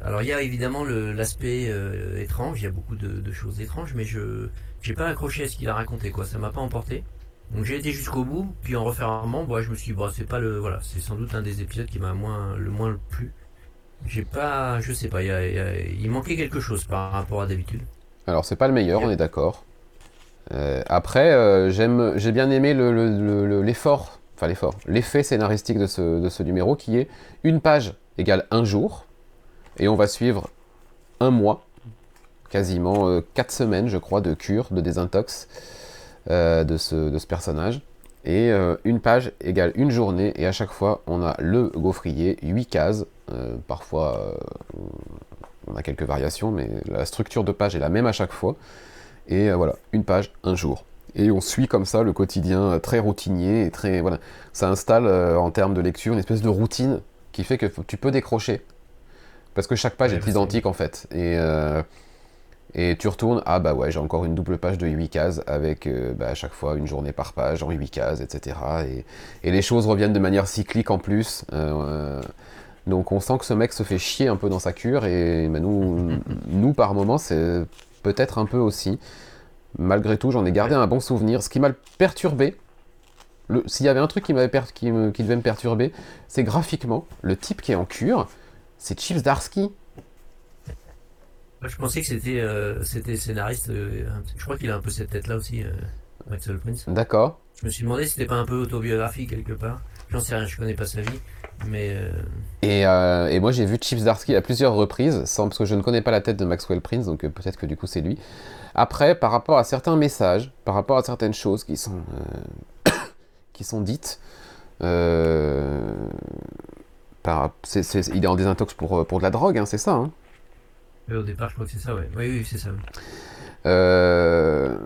Alors il y a évidemment le- l'aspect euh, étrange, il y a beaucoup de, de choses étranges, mais je j'ai pas accroché à ce qu'il a raconté quoi, ça m'a pas emporté. Donc j'ai été jusqu'au bout, puis en refermant, moi je me suis dit bon c'est pas le voilà, c'est sans doute un des épisodes qui m'a moins le moins plu. J'ai pas, je sais pas, il, y a- y a- il manquait quelque chose par rapport à d'habitude. Alors, c'est pas le meilleur, on est d'accord. Euh, après, euh, j'ai bien aimé le- le- le- le- l'effort, enfin l'effort, l'effet scénaristique de ce, de ce numéro qui est une page égale un jour, et on va suivre un mois, quasiment euh, quatre semaines, je crois, de cure, de désintox de, ce, de ce personnage. Et une page égale une journée, et à chaque fois, on a le gaufrier, 8 cases, parfois on a quelques variations, mais la structure de page est la même à chaque fois. Et euh, voilà, une page, un jour. Et on suit comme ça le quotidien euh, très routinier et très voilà. Ça installe euh, en termes de lecture une espèce de routine qui fait que tu peux décrocher parce que chaque page Ouais, est identique en fait. Et euh, et tu retournes, ah bah ouais, j'ai encore une double page de 8 cases avec euh, bah, à chaque fois une journée par page en 8 cases, etc. Et, et les choses reviennent de manière cyclique en plus. Euh, donc on sent que ce mec se fait chier un peu dans sa cure et bah, nous, nous par moments c'est peut-être un peu aussi. Malgré tout, j'en ai gardé un bon souvenir. Ce qui m'a perturbé, s'il y avait un truc qui, m'avait qui, devait me perturber, c'est graphiquement, le type qui est en cure, c'est Chips Darsky. Je pensais que c'était euh, c'était scénariste. euh, je crois qu'il a un peu cette tête-là aussi, euh, Maxwell Prince. D'accord. Je me suis demandé si c'était pas un peu autobiographique quelque part. J'en sais rien, je connais pas sa vie, mais euh, Et, euh, et moi j'ai vu Chips Darsky à plusieurs reprises, sans, parce que je ne connais pas la tête de Maxwell Prince, donc euh, peut-être que du coup c'est lui. Après, par rapport à certains messages, par rapport à certaines choses qui sont, euh, qui sont dites, il est en désintox pour, pour de la drogue, hein, c'est ça. hein? au départ, je crois que c'est ça, ouais. Oui, oui, c'est ça. Euh,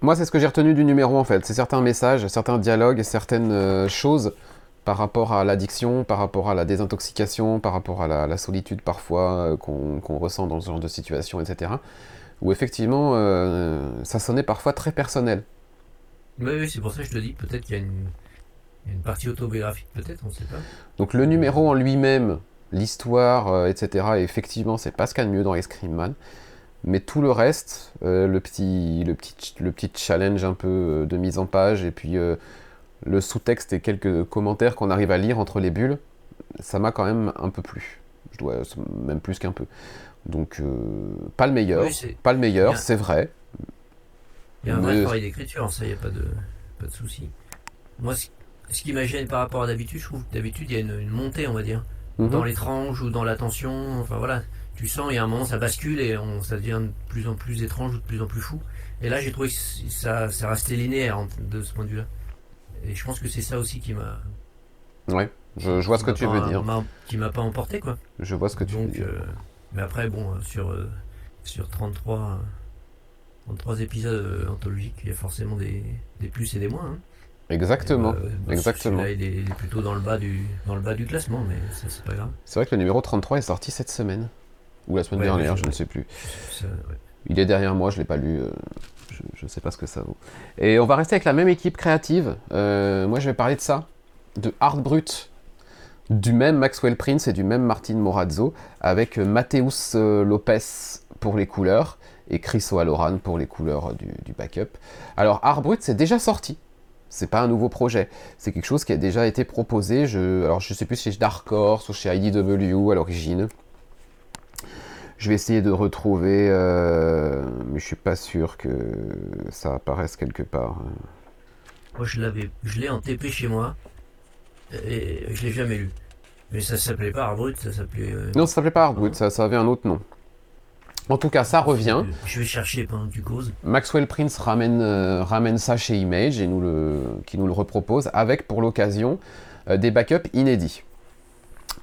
Moi, c'est ce que j'ai retenu du numéro en fait. C'est certains messages, certains dialogues, certaines euh, choses par rapport à l'addiction, par rapport à la désintoxication, par rapport à la, la solitude parfois euh, qu'on ressent dans ce genre de situation, etc. Où effectivement, euh, ça sonnait parfois très personnel. Oui, oui, c'est pour ça que je te dis, peut-être qu'il y a une, partie autobiographique, peut-être, on ne sait pas. Donc le numéro en lui-même, l'histoire, euh, etc. Et effectivement, c'est pas ce qu'il y a de mieux dans Ice Cream Man. Mais tout le reste, euh, le, petit, le, petit, le petit challenge un peu de mise en page, et puis euh, le sous-texte et quelques commentaires qu'on arrive à lire entre les bulles, ça m'a quand même un peu plu. Je dois, même plus qu'un peu. Donc, euh, pas le meilleur, Oui, pas le meilleur, c'est vrai. Il y a un vrai Mais- travail d'écriture, ça, il n'y a pas de, pas de souci. Moi, ce, qui m'agène par rapport à d'habitude, je trouve que d'habitude, il y a une, une montée, on va dire, Mhm. dans les tranches ou dans la tension. Enfin voilà, tu sens, il y a un moment, ça bascule et on, ça devient de plus en plus étrange ou de plus en plus fou. Et là, j'ai trouvé que ça, ça restait linéaire de ce point de vue-là. Et je pense que c'est ça aussi qui m'a. Ouais, je, je vois ce que tu pas- veux dire. Qui m'a pas emporté, quoi. Je vois ce que tu veux Donc, dire. euh, mais après, bon, euh, sur, euh, sur 33, euh, 33 épisodes anthologiques, il y a forcément des, des plus et des moins. hein. Exactement. Euh, bah, exactement. il, est, il est plutôt dans le bas du, dans le bas du classement, mais ça, c'est pas grave. C'est vrai que le numéro 33 est sorti cette semaine. Ou la semaine Ouais, dernière, je je- ne sais plus. Ça, ouais. Il est derrière moi, je l'ai pas lu. euh, je ne sais pas ce que ça vaut. Et on va rester avec la même équipe créative. Euh, moi, je vais parler de ça, de Art Brut, du même Maxwell Prince et du même Martin Morazzo, avec Mateus euh, Lopez pour les couleurs et Chris O'Halloran pour les couleurs du, backup. Alors, Art Brut, c'est déjà sorti. C'est pas un nouveau projet. C'est quelque chose qui a déjà été proposé. Alors, je sais plus si chez Dark Horse ou chez IDW à l'origine. Je vais essayer de retrouver, euh, mais je suis pas sûr que ça apparaisse quelque part. Moi, je l'avais, je l'ai en TP chez moi et je l'ai jamais lu. Mais ça s'appelait pas Arbrut, ça s'appelait. euh, Non, ça s'appelait pas Hardwood, ça, ça avait un autre nom. En tout cas, ça revient. Je vais chercher pendant que tu causes. Maxwell Prince ramène, euh, ramène ça chez Image et nous le, qui nous le repropose avec pour l'occasion euh, des backups inédits.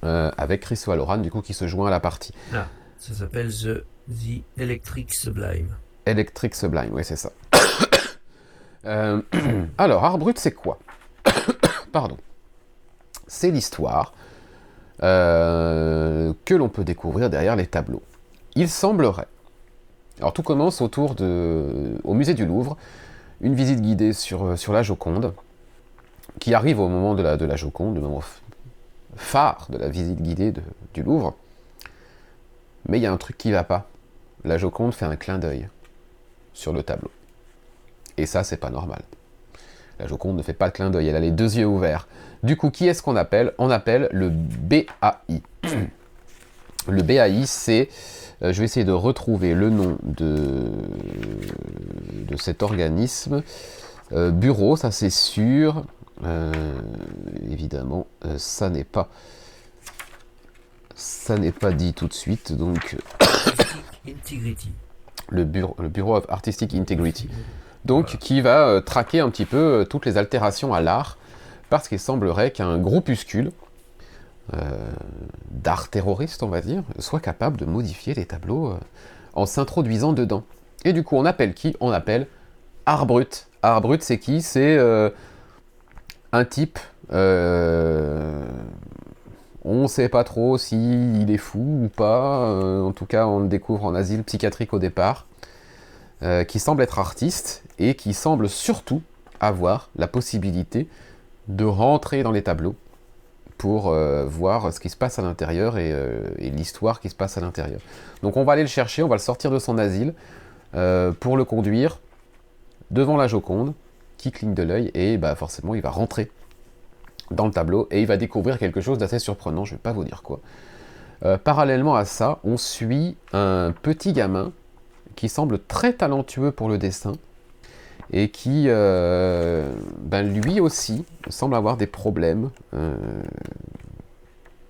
Euh, avec Chris O'Halloran du coup qui se joint à la partie. Ah, ça s'appelle The, Electric Sublime. Electric Sublime, oui c'est ça. Euh, alors, Arbrut c'est quoi? Pardon. C'est l'histoire euh, que l'on peut découvrir derrière les tableaux. Il semblerait. Alors tout commence autour de, au musée du Louvre, une visite guidée sur, sur la Joconde, qui arrive au moment de la, de la Joconde, le moment phare de la visite guidée du Louvre. Mais il y a un truc qui va pas. La Joconde fait un clin d'œil sur le tableau. Et ça, c'est pas normal. La Joconde ne fait pas de clin d'œil, elle a les deux yeux ouverts. Du coup, qui est-ce qu'on appelle? On appelle le BAI. Le BAI, c'est. euh, je vais essayer de retrouver le nom de, de cet organisme. Euh, bureau, ça c'est sûr. Euh, évidemment, ça n'est pas. Ça n'est pas dit tout de suite, donc Integrity. le bureau, le bureau of Artistic Integrity. Donc, qui va euh, traquer un petit peu euh, toutes les altérations à l'art, parce qu'il semblerait qu'un groupuscule euh, d'art terroriste, on va dire, soit capable de modifier les tableaux en s'introduisant dedans. Et du coup, on appelle qui? On appelle Art Brut. Art Brut, c'est qui? C'est un type. euh, on ne sait pas trop s'il est fou ou pas. euh, en tout cas, on le découvre en asile psychiatrique au départ. euh, qui semble être artiste et qui semble surtout avoir la possibilité de rentrer dans les tableaux pour euh, voir ce qui se passe à l'intérieur et, l'histoire qui se passe à l'intérieur. Donc on va aller le chercher, on va le sortir de son asile pour le conduire devant la Joconde qui cligne de l'œil et bah, forcément il va rentrer dans le tableau et il va découvrir quelque chose d'assez surprenant, je ne vais pas vous dire quoi. Euh, parallèlement à ça, on suit un petit gamin qui semble très talentueux pour le dessin et qui, euh, ben, lui aussi, semble avoir des problèmes euh,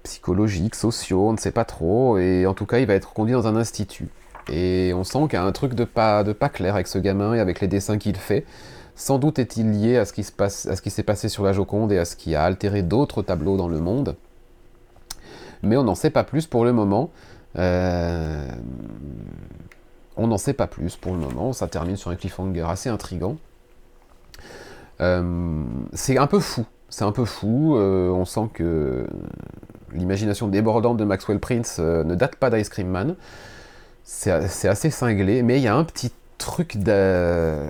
psychologiques, sociaux, on ne sait pas trop, et en tout cas, il va être conduit dans un institut. Et on sent qu'il y a un truc de pas, de pas clair avec ce gamin et avec les dessins qu'il fait. Sans doute est-il lié à ce qui s'est passé sur la Joconde et à ce qui a altéré d'autres tableaux dans le monde. Mais on n'en sait pas plus pour le moment. Euh, on n'en sait pas plus pour le moment. Ça termine sur un cliffhanger assez intrigant. Euh, c'est un peu fou. C'est un peu fou. euh, on sent que l'imagination débordante de Maxwell Prince ne date pas d'Ice Cream Man. C'est assez cinglé, mais il y a un petit truc de,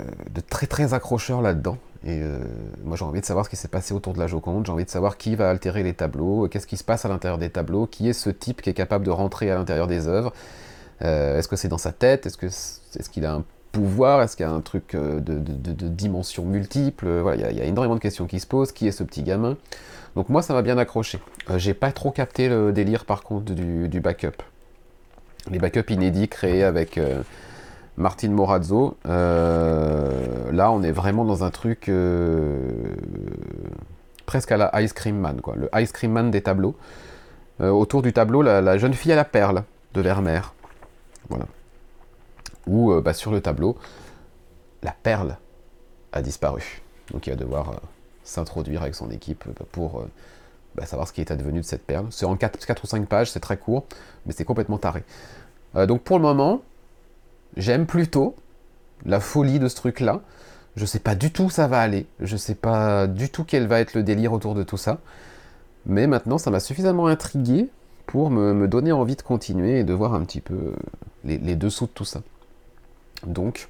très très accrocheur là-dedans. Et euh, moi j'ai envie de savoir ce qui s'est passé autour de la Joconde, j'ai envie de savoir qui va altérer les tableaux, qu'est-ce qui se passe à l'intérieur des tableaux, qui est ce type qui est capable de rentrer à l'intérieur des œuvres. Euh, est-ce que c'est dans sa tête? Est-ce que est-ce qu'il a un pouvoir? Est-ce qu'il y a un truc euh, de, de, de, de dimensions multiples Voilà, il y, y, a énormément de questions qui se posent. Qui est ce petit gamin? Donc moi, ça m'a bien accroché. Euh, J'ai pas trop capté le délire par contre du, du backup. Les backups inédits créés avec euh, Martin Morazzo. Euh, là, on est vraiment dans un truc presque à la Ice Cream Man, quoi. Le Ice Cream Man des tableaux. autour du tableau, la, jeune fille à la perle de Vermeer. Voilà. Où euh, bah, sur le tableau, la perle a disparu. Donc il va devoir euh, s'introduire avec son équipe euh, pour bah, savoir ce qui est advenu de cette perle. C'est en 4, 4 ou 5 pages, c'est très court, mais c'est complètement taré. donc pour le moment, j'aime plutôt la folie de ce truc-là. Je sais pas du tout où ça va aller. Je sais pas du tout quel va être le délire autour de tout ça. Mais maintenant, ça m'a suffisamment intrigué pour me, donner envie de continuer et de voir un petit peu les, les, dessous de tout ça. Donc,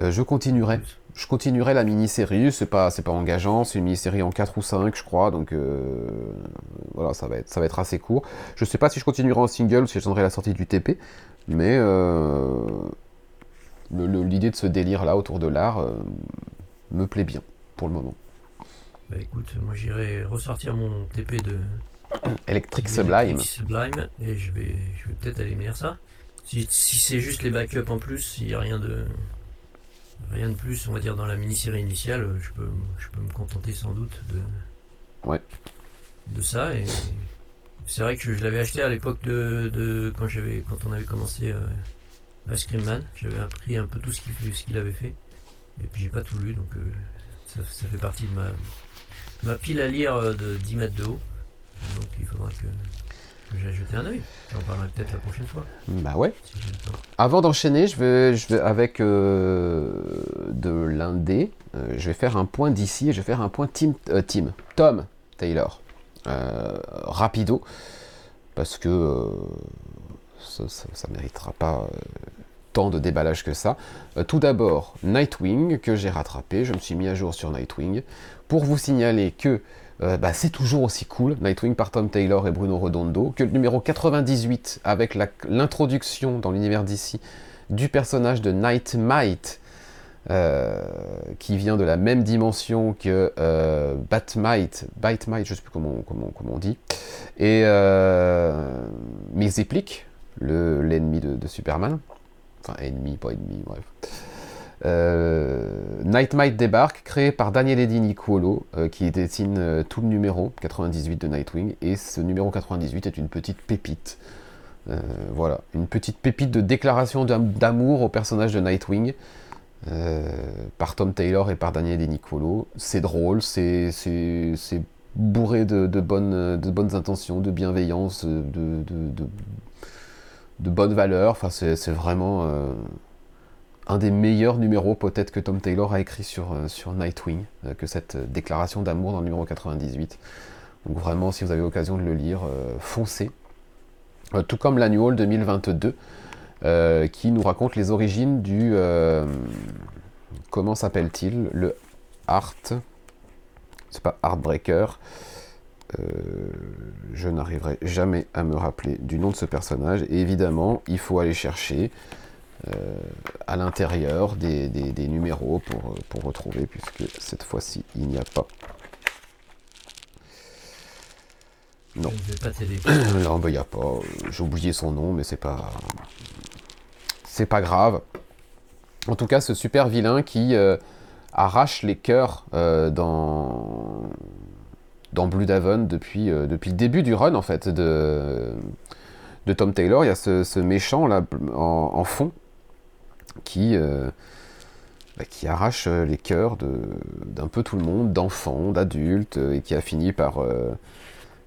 Euh, je continuerai. Je continuerai la mini-série, c'est pas, c'est pas engageant, c'est une mini-série en 4 ou 5 je crois, donc euh, voilà, ça va, être, assez court. Je sais pas si je continuerai en single ou si j'attendrai la sortie du TP, mais euh, l'idée de ce délire là autour de l'art me plaît bien pour le moment. Bah écoute, moi j'irai ressortir mon TP de Electric Sublime. Sublime, et je vais, je vais peut-être aller lire ça. Si, si c'est juste les backups en plus, il n'y a rien de, rien de plus, on va dire, dans la mini-série initiale, je peux, je peux me contenter sans doute de, ouais. de ça. Et c'est vrai que je l'avais acheté à l'époque de, de, quand j'avais quand on avait commencé euh, Ice Cream Man. J'avais appris un peu tout ce qu'il ce qu'il avait fait. Et puis j'ai pas tout lu, donc euh, ça, ça, fait partie de ma, ma pile à lire euh, de 10 mètres de haut. Donc il faudra que j'ai jeté un œil. J'en parlerai peut-être la prochaine fois. Bah ouais. Avant d'enchaîner, je vais, je vais avec euh, de l'indé. Euh, je vais faire un point d'ici et je vais faire un point team, euh, team. Tom Taylor. Rapido. Parce que ça, ne méritera pas tant de déballage que ça. tout d'abord, Nightwing, que j'ai rattrapé. Je me suis mis à jour sur Nightwing. Pour vous signaler que euh, bah, c'est toujours aussi cool, Nightwing par Tom Taylor et Bruno Redondo, que le numéro 98 avec l'introduction dans l'univers d'ici du personnage de Nightmite, euh, qui vient de la même dimension que euh, Batmite, je ne sais plus comment, comment, comment, on dit, et euh, l'ennemi de, Superman, enfin ennemi, pas ennemi, bref. Euh, Nightmite débarque, créé par Daniel Eddy euh, qui dessine tout le numéro 98 de Nightwing. Et ce numéro 98 est une petite pépite. voilà, une petite pépite de déclaration d'amour au personnage de Nightwing. Par Tom Taylor et par Daniel Eddy C'est drôle, c'est bourré de, bonnes, de bonnes intentions, de bienveillance, de, de, de bonnes valeurs. Enfin, c'est vraiment un des meilleurs numéros peut-être que Tom Taylor a écrit sur, euh, sur Nightwing, euh, que cette euh, déclaration d'amour dans le numéro 98. Donc vraiment, si vous avez l'occasion de le lire, foncez. tout comme l'annual 2022, qui nous raconte les origines du... comment s'appelle-t-il Le Art... C'est pas Heartbreaker. je n'arriverai jamais à me rappeler du nom de ce personnage. Et évidemment, il faut aller chercher euh, à l'intérieur des, numéros pour, pour retrouver, puisque cette fois-ci, il n'y a pas. Non. Non, il n'y a pas. J'ai oublié son nom, mais c'est pas. C'est pas grave. En tout cas, ce super vilain qui euh, arrache les cœurs euh, dans dans Blue Davon depuis, depuis le début du run en fait de, de Tom Taylor. Il y a ce, méchant là en fond qui, euh, bah, qui arrache euh, les cœurs d'un peu tout le monde, d'enfants, d'adultes, euh, et qui a fini par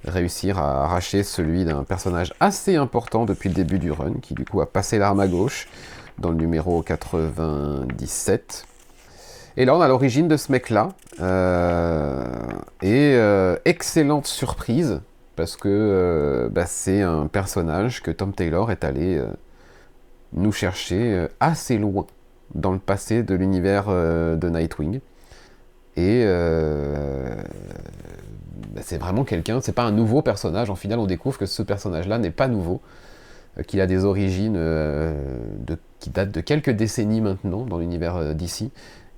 réussir à arracher celui d'un personnage assez important depuis le début du run, qui du coup a passé l'arme à gauche dans le numéro 97. Et là, on a l'origine de ce mec-là. et excellente surprise, parce que bah, c'est un personnage que Tom Taylor est allé nous chercher euh, assez loin dans le passé de l'univers euh, de Nightwing. Et euh, bah, c'est vraiment quelqu'un, c'est pas un nouveau personnage. En final, on découvre que ce personnage-là n'est pas nouveau, qu'il a des origines de, qui datent de quelques décennies maintenant dans l'univers d'ici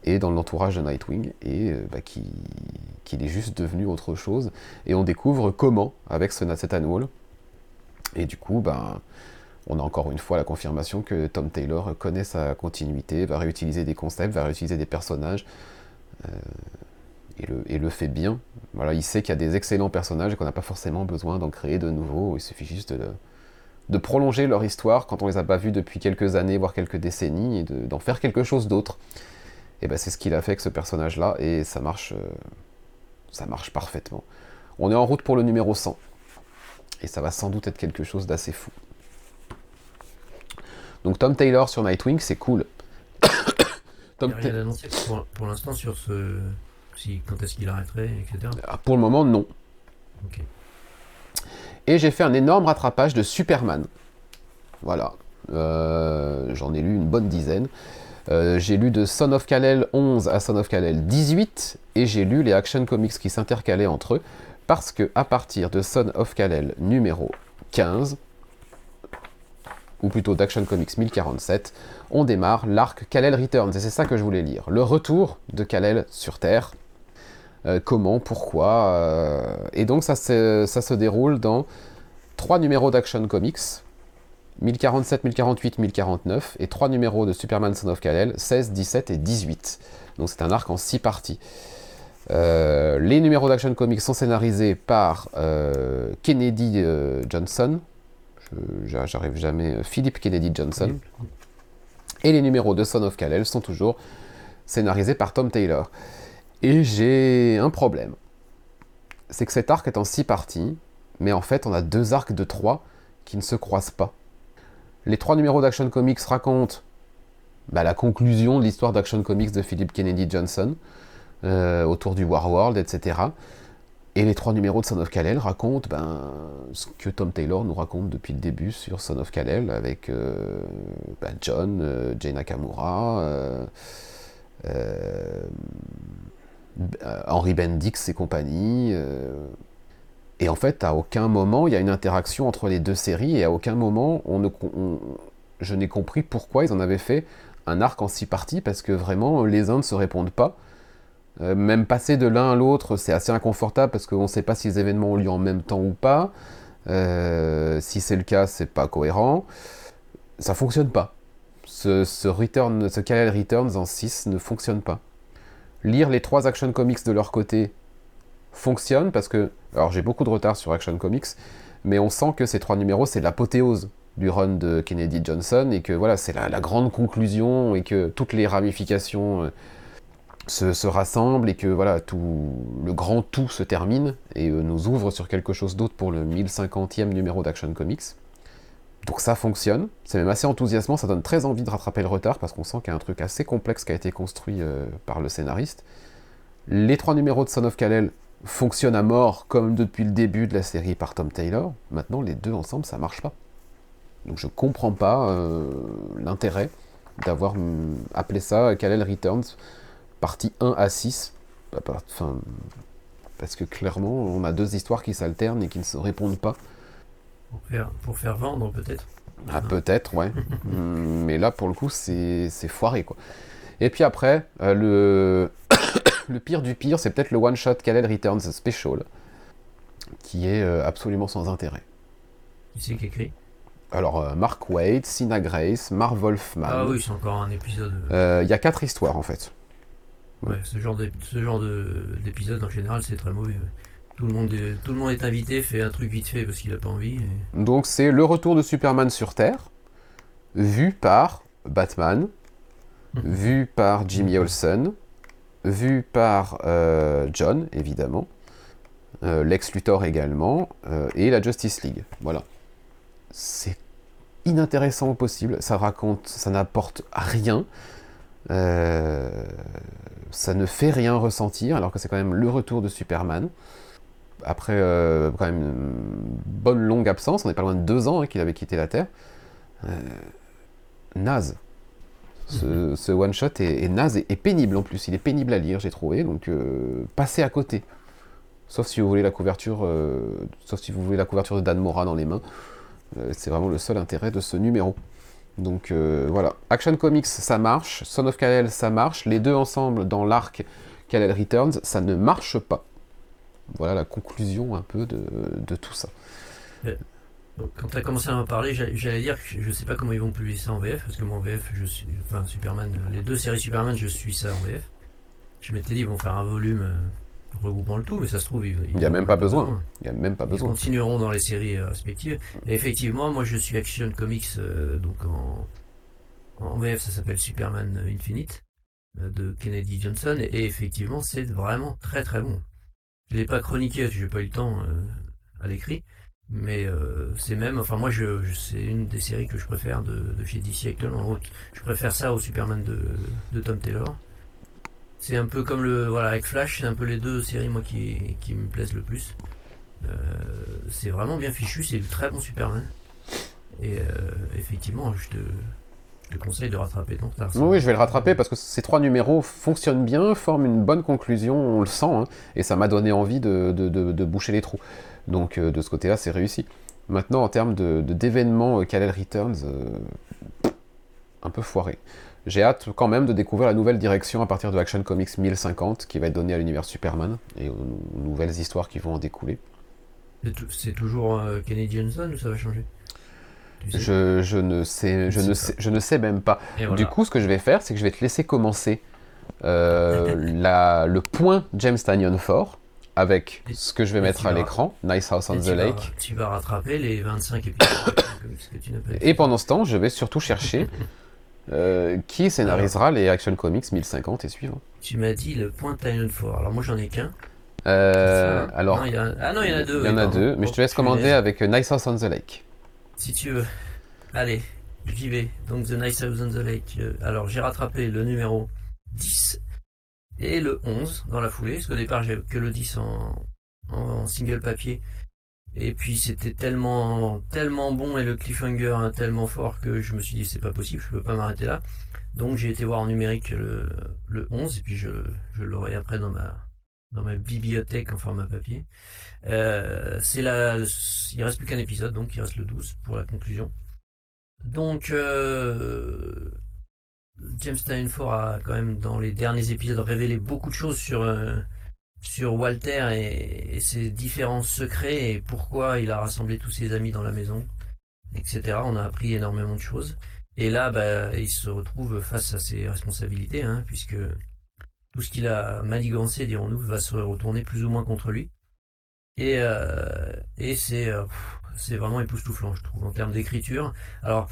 et dans l'entourage de Nightwing, et bah, qu'il est juste devenu autre chose. Et on découvre comment avec ce, cet annual. Et du coup, bah, on a encore une fois la confirmation que Tom Taylor connaît sa continuité, va réutiliser des concepts, va réutiliser des personnages, euh, et, le, fait bien. Voilà, il sait qu'il y a des excellents personnages et qu'on n'a pas forcément besoin d'en créer de nouveaux, il suffit juste de, prolonger leur histoire quand on les a pas vus depuis quelques années, voire quelques décennies, et d'en faire quelque chose d'autre. Et ben c'est ce qu'il a fait avec ce personnage-là, et ça marche, euh, ça marche parfaitement. On est en route pour le numéro 100, et ça va sans doute être quelque chose d'assez fou. Donc Tom Taylor sur Nightwing, c'est cool. Tom Il n'y a rien annoncé pour, l'instant sur ce. Si, quand est-ce qu'il arrêterait, etc. Ah, pour le moment, non. Et j'ai fait un énorme rattrapage de Superman. Voilà. Euh, j'en ai lu une bonne dizaine. Euh, j'ai lu de Son of Kal-El 11 à Son of Kal-El 18, et j'ai lu les Action Comics qui s'intercalaient entre eux, parce que à partir de Son of Kal-El numéro 15, ou plutôt d'Action Comics 1047, on démarre l'arc Kal-El Returns, et c'est ça que je voulais lire. Le retour de Kal-El sur Terre. Euh, comment, pourquoi. euh, et donc ça se, ça se déroule dans trois numéros d'Action Comics, 1047, 1048, 1049, et trois numéros de Superman Son of Kal-El, 16, 17 et 18. Donc c'est un arc en six parties. Euh, les numéros d'Action Comics sont scénarisés par Kennedy Johnson, j'arrive jamais, Philip Kennedy Johnson, et les numéros de Son of Kal-El sont toujours scénarisés par Tom Taylor. Et j'ai un problème. C'est que cet arc est en six parties, mais en fait on a deux arcs de trois qui ne se croisent pas. Les trois numéros d'Action Comics racontent bah, la conclusion de l'histoire d'Action Comics de Philip Kennedy Johnson, euh, autour du War World, etc. Et les trois numéros de Son of Kal-El racontent ben, ce que Tom Taylor nous raconte depuis le début sur Son of Kal-El, avec euh, ben, John, euh, Jay Nakamura, euh, euh, Henry Bendix et compagnie. euh. et en fait, à aucun moment, il y a une interaction entre les deux séries, et à aucun moment, on ne, je n'ai compris pourquoi ils en avaient fait un arc en six parties, parce que vraiment, les uns ne se répondent pas. Euh, même passer de l'un à l'autre, c'est assez inconfortable, parce qu'on ne sait pas si les événements ont lieu en même temps ou pas. Si c'est le cas, c'est pas cohérent. Ça fonctionne pas. Ce, ce, return, ce Returns en 6 ne fonctionne pas. Lire les trois Action Comics de leur côté fonctionne parce que. Alors j'ai beaucoup de retard sur Action Comics, mais on sent que ces trois numéros, c'est l'apothéose du run de Kennedy Johnson et que voilà, c'est la, grande conclusion et que toutes les ramifications euh, se, se rassemblent et que voilà, tout, le grand tout se termine et euh, nous ouvre sur quelque chose d'autre pour le 1050e numéro d'Action Comics. Donc ça fonctionne, c'est même assez enthousiasmant, ça donne très envie de rattraper le retard parce qu'on sent qu'il y a un truc assez complexe qui a été construit euh, par le scénariste. Les trois numéros de Son of Kal-El fonctionnent à mort comme depuis le début de la série par Tom Taylor. Maintenant, les deux ensemble, ça marche pas. Donc je comprends pas euh, l'intérêt d'avoir hum, appelé ça Kal-El Returns, partie 1 à 6. Bah, par- Enfin, parce que clairement, on a deux histoires qui s'alternent et qui ne se répondent pas. Pour faire, pour faire vendre, peut-être. Ah, peut-être, ouais. Hum, Mais là, pour le coup, c'est foiré, quoi. Et puis après, euh, le... le pire du pire, c'est peut-être le one-shot Kal-El Returns Special, qui est euh, absolument sans intérêt. Qui c'est qui écrit? Alors, euh, Mark Waid, Sina Grace, Marv Wolfman. Ah oui, c'est encore un épisode. Il y a quatre histoires, en fait. Ouais, ce genre d'ép- ce genre de- d'épisode en général c'est très mauvais. ouais. Tout le monde est, invité, fait un truc vite fait parce qu'il a pas envie. Donc, c'est le retour de Superman sur Terre, vu par Batman, vu par Jimmy Olsen, vu par euh, John, évidemment, euh, Lex Luthor également, euh, et la Justice League. Voilà. C'est inintéressant au possible, ça raconte, ça n'apporte rien, ça ne fait rien ressentir, alors que c'est quand même le retour de Superman. Après euh, quand même une bonne longue absence, on n'est pas loin de deux ans hein, qu'il avait quitté la Terre. Euh, naze. Ce, ce one-shot est, est naze et, et pénible en plus. Il est pénible à lire, j'ai trouvé. Donc, euh, passez à côté. Sauf si vous voulez la couverture, euh, sauf si vous voulez la couverture de Dan Mora dans les mains. Euh, c'est vraiment le seul intérêt de ce numéro. Donc voilà. Action Comics, ça marche. Son of Kal-El, ça marche. Les deux ensemble dans l'arc Kal-El Returns, ça ne marche pas. Voilà la conclusion un peu de, de tout ça. Donc, quand tu as commencé à m'en parler, j'a- j'allais dire que je sais pas comment ils vont publier ça en VF, parce que mon VF, je suis, enfin Superman, euh, les deux séries Superman, je suis ça en VF. Je m'étais dit, ils vont faire un volume euh, regroupant le tout, mais ça se trouve, ils, Il n'y a même pas besoin. Il a même pas Ils besoin. continueront dans les séries euh, respectives. Et effectivement, moi je suis Action Comics, euh, donc en, en VF ça s'appelle Superman Infinite euh, de Kennedy Johnson, et, effectivement c'est vraiment très très bon. Je l'ai pas chroniqué parce que j'ai pas eu le temps euh, à l'écrit, mais euh, c'est même, enfin moi je, c'est une des séries que je préfère de, chez DC actuellement. Je préfère ça au Superman de, Tom Taylor. C'est un peu comme le voilà avec Flash, c'est un peu les deux séries moi qui, qui me plaisent le plus. Euh, c'est vraiment bien fichu, c'est du très bon Superman. Et effectivement, je te, je te conseille de rattraper ton retard. Oui, oui, je vais le rattraper parce que ces trois numéros fonctionnent bien, forment une bonne conclusion, on le sent, hein, et ça m'a donné envie de, de- de- de boucher les trous. Donc euh, de ce côté-là, c'est réussi. Maintenant, en termes de- de- d'événements, euh, Kal-El Returns, euh, un peu foiré. J'ai hâte quand même de découvrir la nouvelle direction à partir de Action Comics 1050 qui va être donnée à l'univers Superman et aux nou- nouvelles histoires qui vont en découler. C'est tou- C'est toujours Kenny Johnson ou ça va changer? Je, je ne sais, je Je ne sais sais, je ne sais même pas. Voilà. Du coup, ce que je vais faire, c'est que je vais te laisser commencer euh, la- le point James Tanyon Fort avec ce que je vais et mettre à l'écran, Nice House on the vas- Lake. tu vas rattraper les 25 épisodes que tu Et pendant ce temps, je vais surtout chercher euh, qui scénarisera les Action Comics 1050 et suivants. Tu m'as dit le point Tyrion Ford. Alors moi j'en ai qu'un. Euh, Ça, alors, non, a- Ah non, il y en a deux. il y en a deux, mais je te laisse commander avec Nice House on the Lake. Si tu veux. Allez, j'y vais. Donc The Nice House on the Lake. Euh, Alors j'ai rattrapé le numéro 10 et le 11 dans la foulée. Parce qu'au départ j'avais que le 10 en, en single papier. Et puis c'était tellement tellement bon et le cliffhanger tellement fort que je me suis dit c'est pas possible, je peux pas m'arrêter là. Donc j'ai été voir en numérique le, le 11 et puis je, je l'aurai après dans ma dans ma bibliothèque en format papier. Euh, c'est la, il reste plus qu'un épisode, donc il reste le 12 pour la conclusion. Donc, euh, James Steinford a quand même dans les derniers épisodes révélé beaucoup de choses sur euh, sur Walter et, et ses différents secrets et pourquoi il a rassemblé tous ses amis dans la maison, etc. On a appris énormément de choses. Et là, bah, il se retrouve face à ses responsabilités, hein, puisque tout ce qu'il a manigancé, dirons-nous, va se retourner plus ou moins contre lui. Et, euh, et c'est euh, c'est vraiment époustouflant, je trouve, en termes d'écriture. Alors,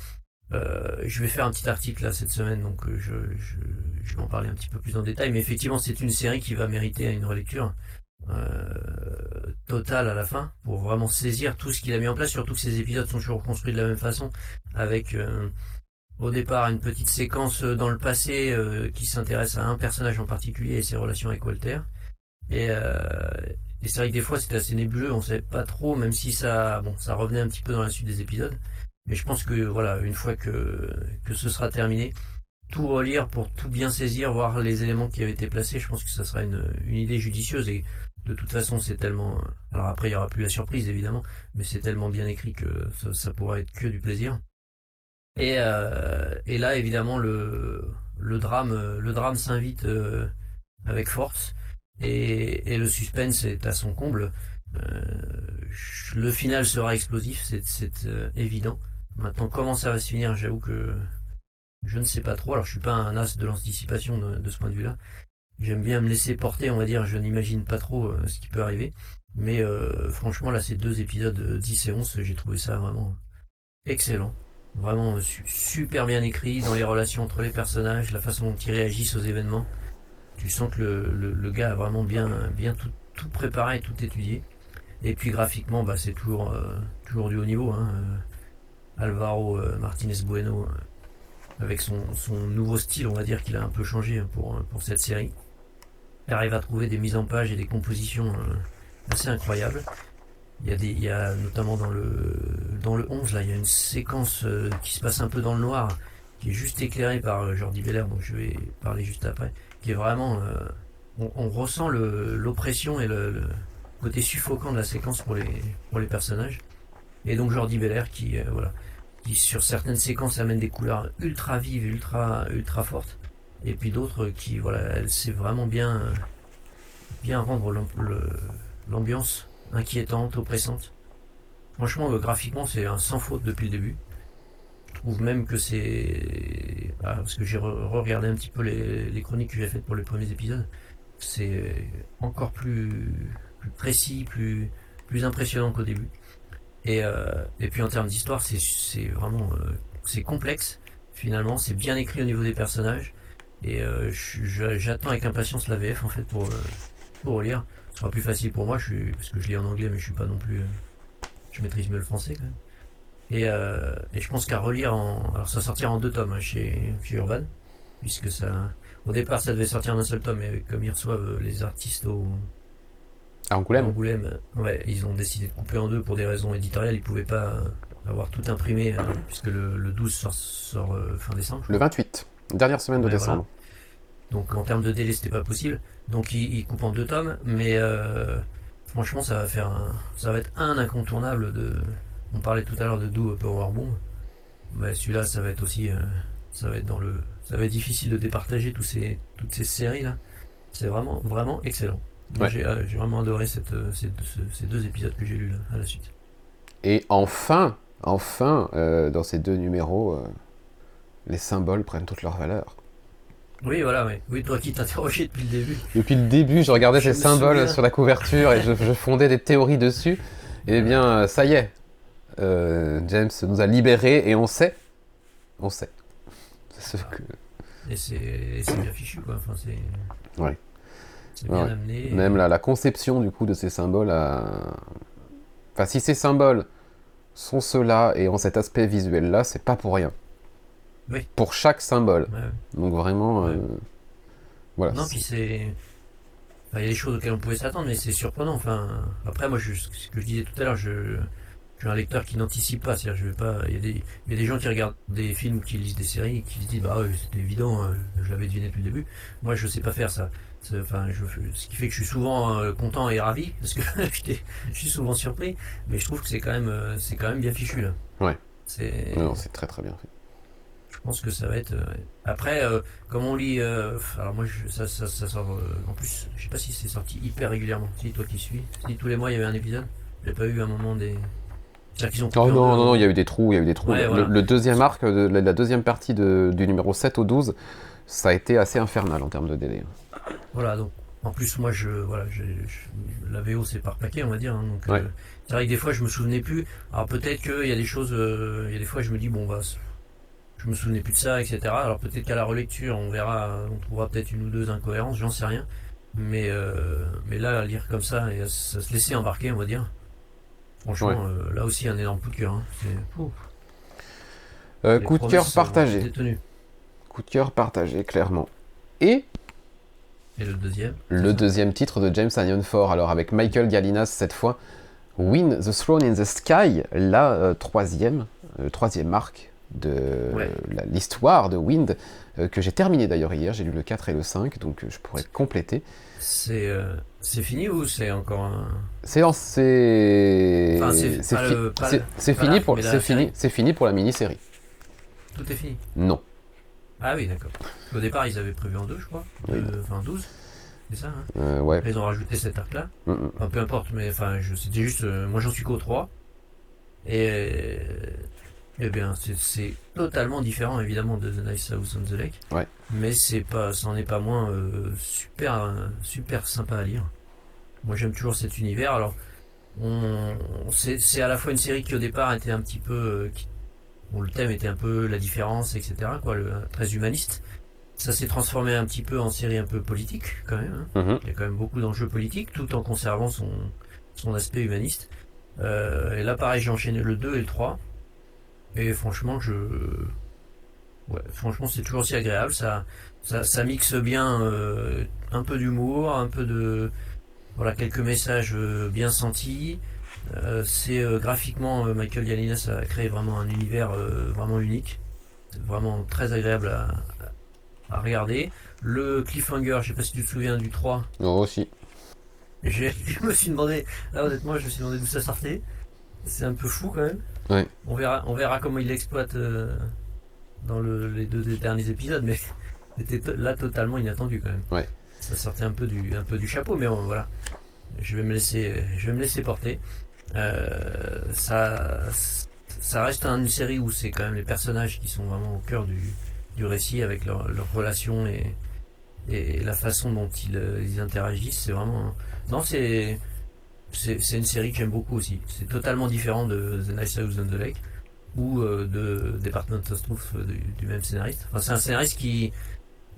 euh, je vais faire un petit article là cette semaine, donc euh, je, je, je vais en parler un petit peu plus en détail. Mais effectivement, c'est une série qui va mériter une relecture totale à la fin pour vraiment saisir tout ce qu'il a mis en place. Surtout que ces épisodes sont toujours construits de la même façon, avec au départ une petite séquence dans le passé euh, qui s'intéresse à un personnage en particulier et ses relations avec Walter. Et, euh, c'est vrai que des fois c'était assez nébuleux, on savait pas trop, même si ça, bon, ça revenait un petit peu dans la suite des épisodes. Mais je pense que voilà, une fois que, que ce sera terminé, tout relire pour tout bien saisir, voir les éléments qui avaient été placés, je pense que ça sera une, une idée judicieuse. Et de toute façon, c'est tellement. Alors après, il y aura plus la surprise évidemment, mais c'est tellement bien écrit que ça, ça pourra être que du plaisir. Et, euh, et là, évidemment, le, le drame, le drame s'invite euh, avec force. Et, et le suspense est à son comble. Euh, le final sera explosif, c'est euh, évident. Maintenant, comment ça va se finir, j'avoue que je ne sais pas trop. Alors, je suis pas un as de l'anticipation de, de ce point de vue-là. J'aime bien me laisser porter, on va dire. Je n'imagine pas trop euh, ce qui peut arriver. Mais euh, franchement, là, ces deux épisodes euh, 10 et 11, j'ai trouvé ça vraiment excellent. Vraiment su- super bien écrit dans les relations entre les personnages, la façon dont ils réagissent aux événements. Tu sens que le, gars a vraiment bien, bien tout, tout préparé, tout étudié. Et puis graphiquement, bah, c'est toujours, euh, du haut niveau. Hein. Euh, Alvaro euh, Martinez Bueno, avec son, nouveau style, on va dire qu'il a un peu changé hein, pour, cette série. Arrive à trouver des mises en page et des compositions assez incroyables. Il y a notamment dans le, dans le 11, là, il y a une séquence euh, qui se passe un peu dans le noir, qui est juste éclairée par euh, Jordi Belair, dont je vais parler juste après, qui est vraiment, euh, on, on ressent l'oppression et le, côté suffocant de la séquence pour les, pour les personnages. Et donc Jordi Belair qui, voilà, qui sur certaines séquences amène des couleurs ultra vives, ultra, ultra fortes, et puis d'autres qui, voilà, elle sait vraiment bien, bien rendre l'ambiance inquiétante, oppressante. Franchement, euh, graphiquement, c'est sans faute depuis le début. Je trouve même que c'est. ah, parce que j'ai re- regardé un petit peu les, chroniques que j'ai faites pour les premiers épisodes. C'est encore plus, précis, plus, plus impressionnant qu'au début. Et, euh, et puis en termes d'histoire, c'est vraiment. euh, c'est complexe, finalement. C'est bien écrit au niveau des personnages. Et j'attends avec impatience la VF en fait pour, pour lire. Ce sera plus facile pour moi, je suis, parce que je lis en anglais, mais je suis pas non plus. euh, je maîtrise mieux le français quand même. Et, euh, et je pense qu'à relire en. Alors ça sortira en deux tomes hein, chez, chez Urban, puisque ça. Au départ, ça devait sortir en un seul tome, mais comme ils reçoivent euh, les artistes au À Angoulême Angoulême, ouais, ils ont décidé de couper en deux pour des raisons éditoriales. Ils pouvaient pas euh, avoir tout imprimé, euh, puisque le, le 12 sort, sort, euh, fin décembre. Le 28, dernière semaine de Ouais, décembre. Donc en termes de délai, c'était pas possible. Donc il, il coupe en deux tomes, mais euh, franchement, ça va faire un, ça va être un incontournable de. On parlait tout à l'heure de Do Power Bomb. Bah, celui-là, ça va être aussi, euh, ça va être dans le, ça va être difficile de départager tous ces, toutes ces séries là. C'est vraiment, vraiment excellent. Ouais. J'ai euh, vraiment adoré cette, euh, ces, ce- ces deux épisodes que j'ai lus là, à la suite. Et enfin, enfin, euh, dans ces deux numéros, euh, les symboles prennent toute leur valeur. Oui, voilà, oui. Oui, toi qui t'interrogeais depuis le début. Depuis le début, je regardais Je ces symboles souviens. sur la couverture et je, je fondais des théories dessus. Et bien, euh, ça y est, Euh, James nous a libérés et on sait, on sait. C'est ce que- Et c'est bien fichu, quoi. Enfin, c'est. Ouais. C'est bien Ouais. amené. Même la, la conception du coup de ces symboles, a- enfin si ces symboles sont ceux-là et ont cet aspect visuel-là, c'est pas pour rien. Oui. Pour chaque symbole. Ouais. Donc vraiment, euh, voilà. Non, puis c'est. enfin, Il y a des choses auxquelles on pouvait s'attendre, mais c'est surprenant. Enfin, après, moi, je, ce que je disais tout à l'heure, je, je suis un lecteur qui n'anticipe pas. C'est-à-dire, je vais pas. Il y, a des, il y a des gens qui regardent des films, qui lisent des séries, qui se disent, bah ouais, c'était évident, euh, je l'avais deviné depuis le début. Moi, je sais pas faire ça. Enfin, je, ce qui fait que je suis souvent euh, content et ravi, parce que je suis souvent surpris, mais je trouve que c'est quand même, euh, c'est quand même bien fichu là. Ouais. C'est. Non, c'est très très bien fait. Je pense que ça va être. euh, Après, euh, comme on lit. euh, alors, moi, je- ça, ça, ça sort. euh, en plus, je sais pas si c'est sorti hyper régulièrement. Si, toi qui suis. Si tous les mois il y avait un épisode. J'ai pas eu un moment des. Ont Oh non, non, non, il y a eu des trous, il y a eu des trous. Ouais, le, voilà. le deuxième arc, de, la, la deuxième partie de- du numéro 7 au 12, ça a été assez infernal en termes de délai. Voilà, donc. En plus, moi, je. Voilà, je- la VO, c'est par paquet, on va dire. hein, donc, Ouais. euh, c'est vrai que des fois, je me souvenais plus. Alors, peut-être qu'il y a des choses. euh, Il y a des fois, je me dis, bon, bah. Je me souvenais plus de ça, etc. Alors, peut-être qu'à la relecture, on verra. euh, On trouvera peut-être une ou deux incohérences, j'en sais rien. Mais, euh, mais là, à lire comme ça et à, se laisser embarquer, on va dire. Franchement, Ouais. euh, là aussi, un énorme coup de cœur. hein. Euh, coup de cœur euh, partagé. tenues. Coup de cœur partagé, clairement. Et Et le deuxième le deuxième titre de James Anion Ford, alors avec Michael Gallinas cette fois, Win the Throne in the Sky, la euh, troisième, euh, troisième marque de Ouais. l'histoire de Wind, euh, que j'ai terminé d'ailleurs hier, j'ai lu le 4 et le 5, donc euh, je pourrais compléter. C'est euh, fini ou c'est encore un. C'est en- c'est Enfin, fi- fini pour fini fini pour la mini-série. Tout est fini. Non. Ah oui, d'accord. Au départ, ils avaient prévu en deux, je crois. Oui. Euh, Enfin, 12. C'est ça, hein Euh, ouais. Ils ont rajouté cet arc-là. Mm, mm. Enfin, peu importe, mais enfin, c'était juste. moi, j'en suis qu'au 3. Et. Eh bien, c'est- totalement différent, évidemment, de The Nice House on the Lake. Ouais. Mais c'est pas, n'en est pas moins euh, super, super sympa à lire. Moi, j'aime toujours cet univers. Alors, on, c'est c'est à la fois une série qui, au départ, était un petit peu. euh, qui- bon, le thème était un peu la différence, etc., quoi, le, très humaniste. Ça s'est transformé un petit peu en série un peu politique, quand même. hein. Mhm. Il y a quand même beaucoup d'enjeux politiques, tout en conservant son, son aspect humaniste. Euh, et là, pareil, j'ai enchaîné le 2 et le 3. Et franchement, je. Ouais, franchement, c'est toujours aussi agréable. Ça, ça, ça mixe bien euh, un peu d'humour, un peu de. Voilà, quelques messages euh, bien sentis. Euh, c'est graphiquement, Michael Yalinas a créé vraiment un univers vraiment unique. Vraiment très agréable à, à regarder. Le cliffhanger, je sais pas si tu te souviens du 3. Oh, aussi. Je me suis demandé, là honnêtement, je me suis demandé d'où ça sortait. C'est un peu fou quand même. Ouais. On verra, on verra comment il l'exploite euh, dans le- les deux derniers épisodes, mais c'était là totalement inattendu quand même. Ouais. Ça sortait un peu du, un peu du chapeau, mais bon, voilà. Je vais me laisser, je vais me laisser porter. Euh, ça, ça reste une série où c'est quand même les personnages qui sont vraiment au cœur du, du récit avec leurs relations et, et la façon dont ils, euh, ils interagissent. C'est vraiment, non, c'est, c'est, une série que j'aime beaucoup aussi. C'est totalement différent de The Nice House on the Lake ou euh, de Department of Truth euh, du, du même scénariste. Enfin, c'est un scénariste qui,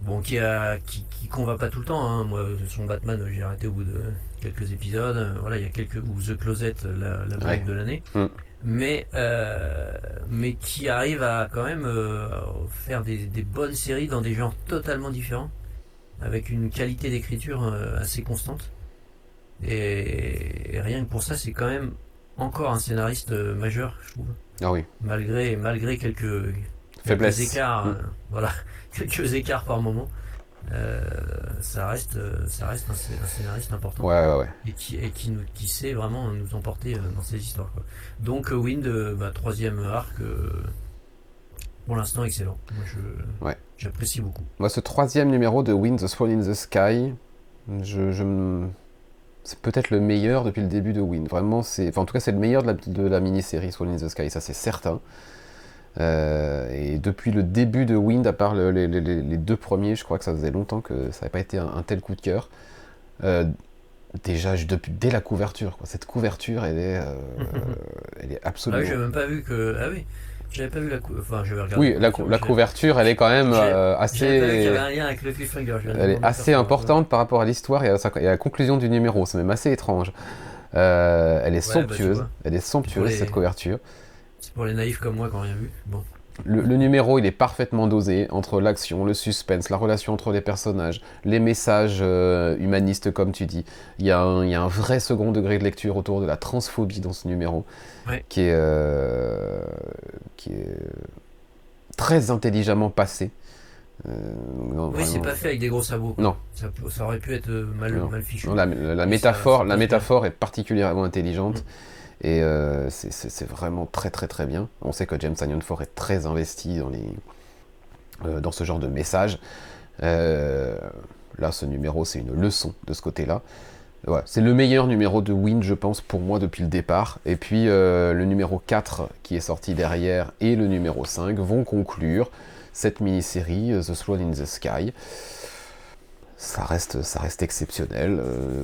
bon, qui a, qui, qui convainc pas tout le temps. Hein. Moi, son Batman, j'ai arrêté au bout de quelques épisodes. Euh, Voilà, il y a quelques ou The Closet, la, la Ouais. de l'année. Mm. Mais, euh, mais qui arrive à quand même euh, faire des, des bonnes séries dans des genres totalement différents, avec une qualité d'écriture euh, assez constante. Et, et rien que pour ça, c'est quand même encore un scénariste euh, majeur, je trouve. Ah oui. Malgré, malgré quelques, Faiblesse. quelques écarts, Mm. euh, voilà, quelques écarts par moment. euh, ça reste, euh, ça reste un, scé- un scénariste important Ouais, ouais, ouais. et qui, et qui, nous, qui sait vraiment nous emporter dans ces histoires. Quoi. Donc Wind, bah, troisième arc, pour l'instant excellent. Moi, je, j'apprécie beaucoup. Moi, ce troisième numéro de Wind the Swan in the Sky, je, je me- c'est peut-être le meilleur depuis le début de Wind. Vraiment, c'est, enfin, en tout cas, c'est le meilleur de la, de la mini-série Swan in the Sky, ça c'est certain. Euh, et depuis le début de Wind, à part le- les, deux premiers, je crois que ça faisait longtemps que ça n'avait pas été un, un tel coup de cœur. Euh, déjà, je- depuis, dès la couverture, quoi. cette couverture, elle est, euh, elle est Ah absolument. oui, j'avais même pas vu que. Ah oui, j'avais pas vu la. cou- Enfin, j'avais regardé. oui, la, cou- la couverture, elle est quand même euh, J'avais pas vu qu'il y assez. avait un lien avec le cliffhanger. je viens de Elle est assez importante par rapport à l'histoire et à, sa- et à la conclusion du numéro. C'est même assez étrange. Euh, elle est Ouais, bah, somptueuse. elle est somptueuse les- cette couverture. C'est pour les naïfs comme moi qui n'ont rien vu. Bon. Le, le numéro, il est parfaitement dosé entre l'action, le suspense, la relation entre les personnages, les messages euh, humanistes, comme tu dis. Il y, a un, il y a un vrai second degré de lecture autour de la transphobie dans ce numéro, Ouais. qui, est, euh, qui est très intelligemment passé. Euh, non, Oui, c'est pas fait avec des gros sabots. Non. Ça, aurait pu être euh, mal, mal fichu. Non, la, métaphore, ça- ça la métaphore est particulièrement intelligente Mm. Et euh, c'est- vraiment très très très bien. On sait que James Anion Ford est très investi dans, les, euh, dans ce genre de message. Euh, là, ce numéro, c'est une leçon de ce côté-là. C'est le meilleur numéro de Wind, je pense, pour moi depuis le départ. Et puis le numéro 4 qui est sorti derrière et le numéro 5 vont conclure cette mini-série, The Swan in the Sky ça reste, ça reste exceptionnel,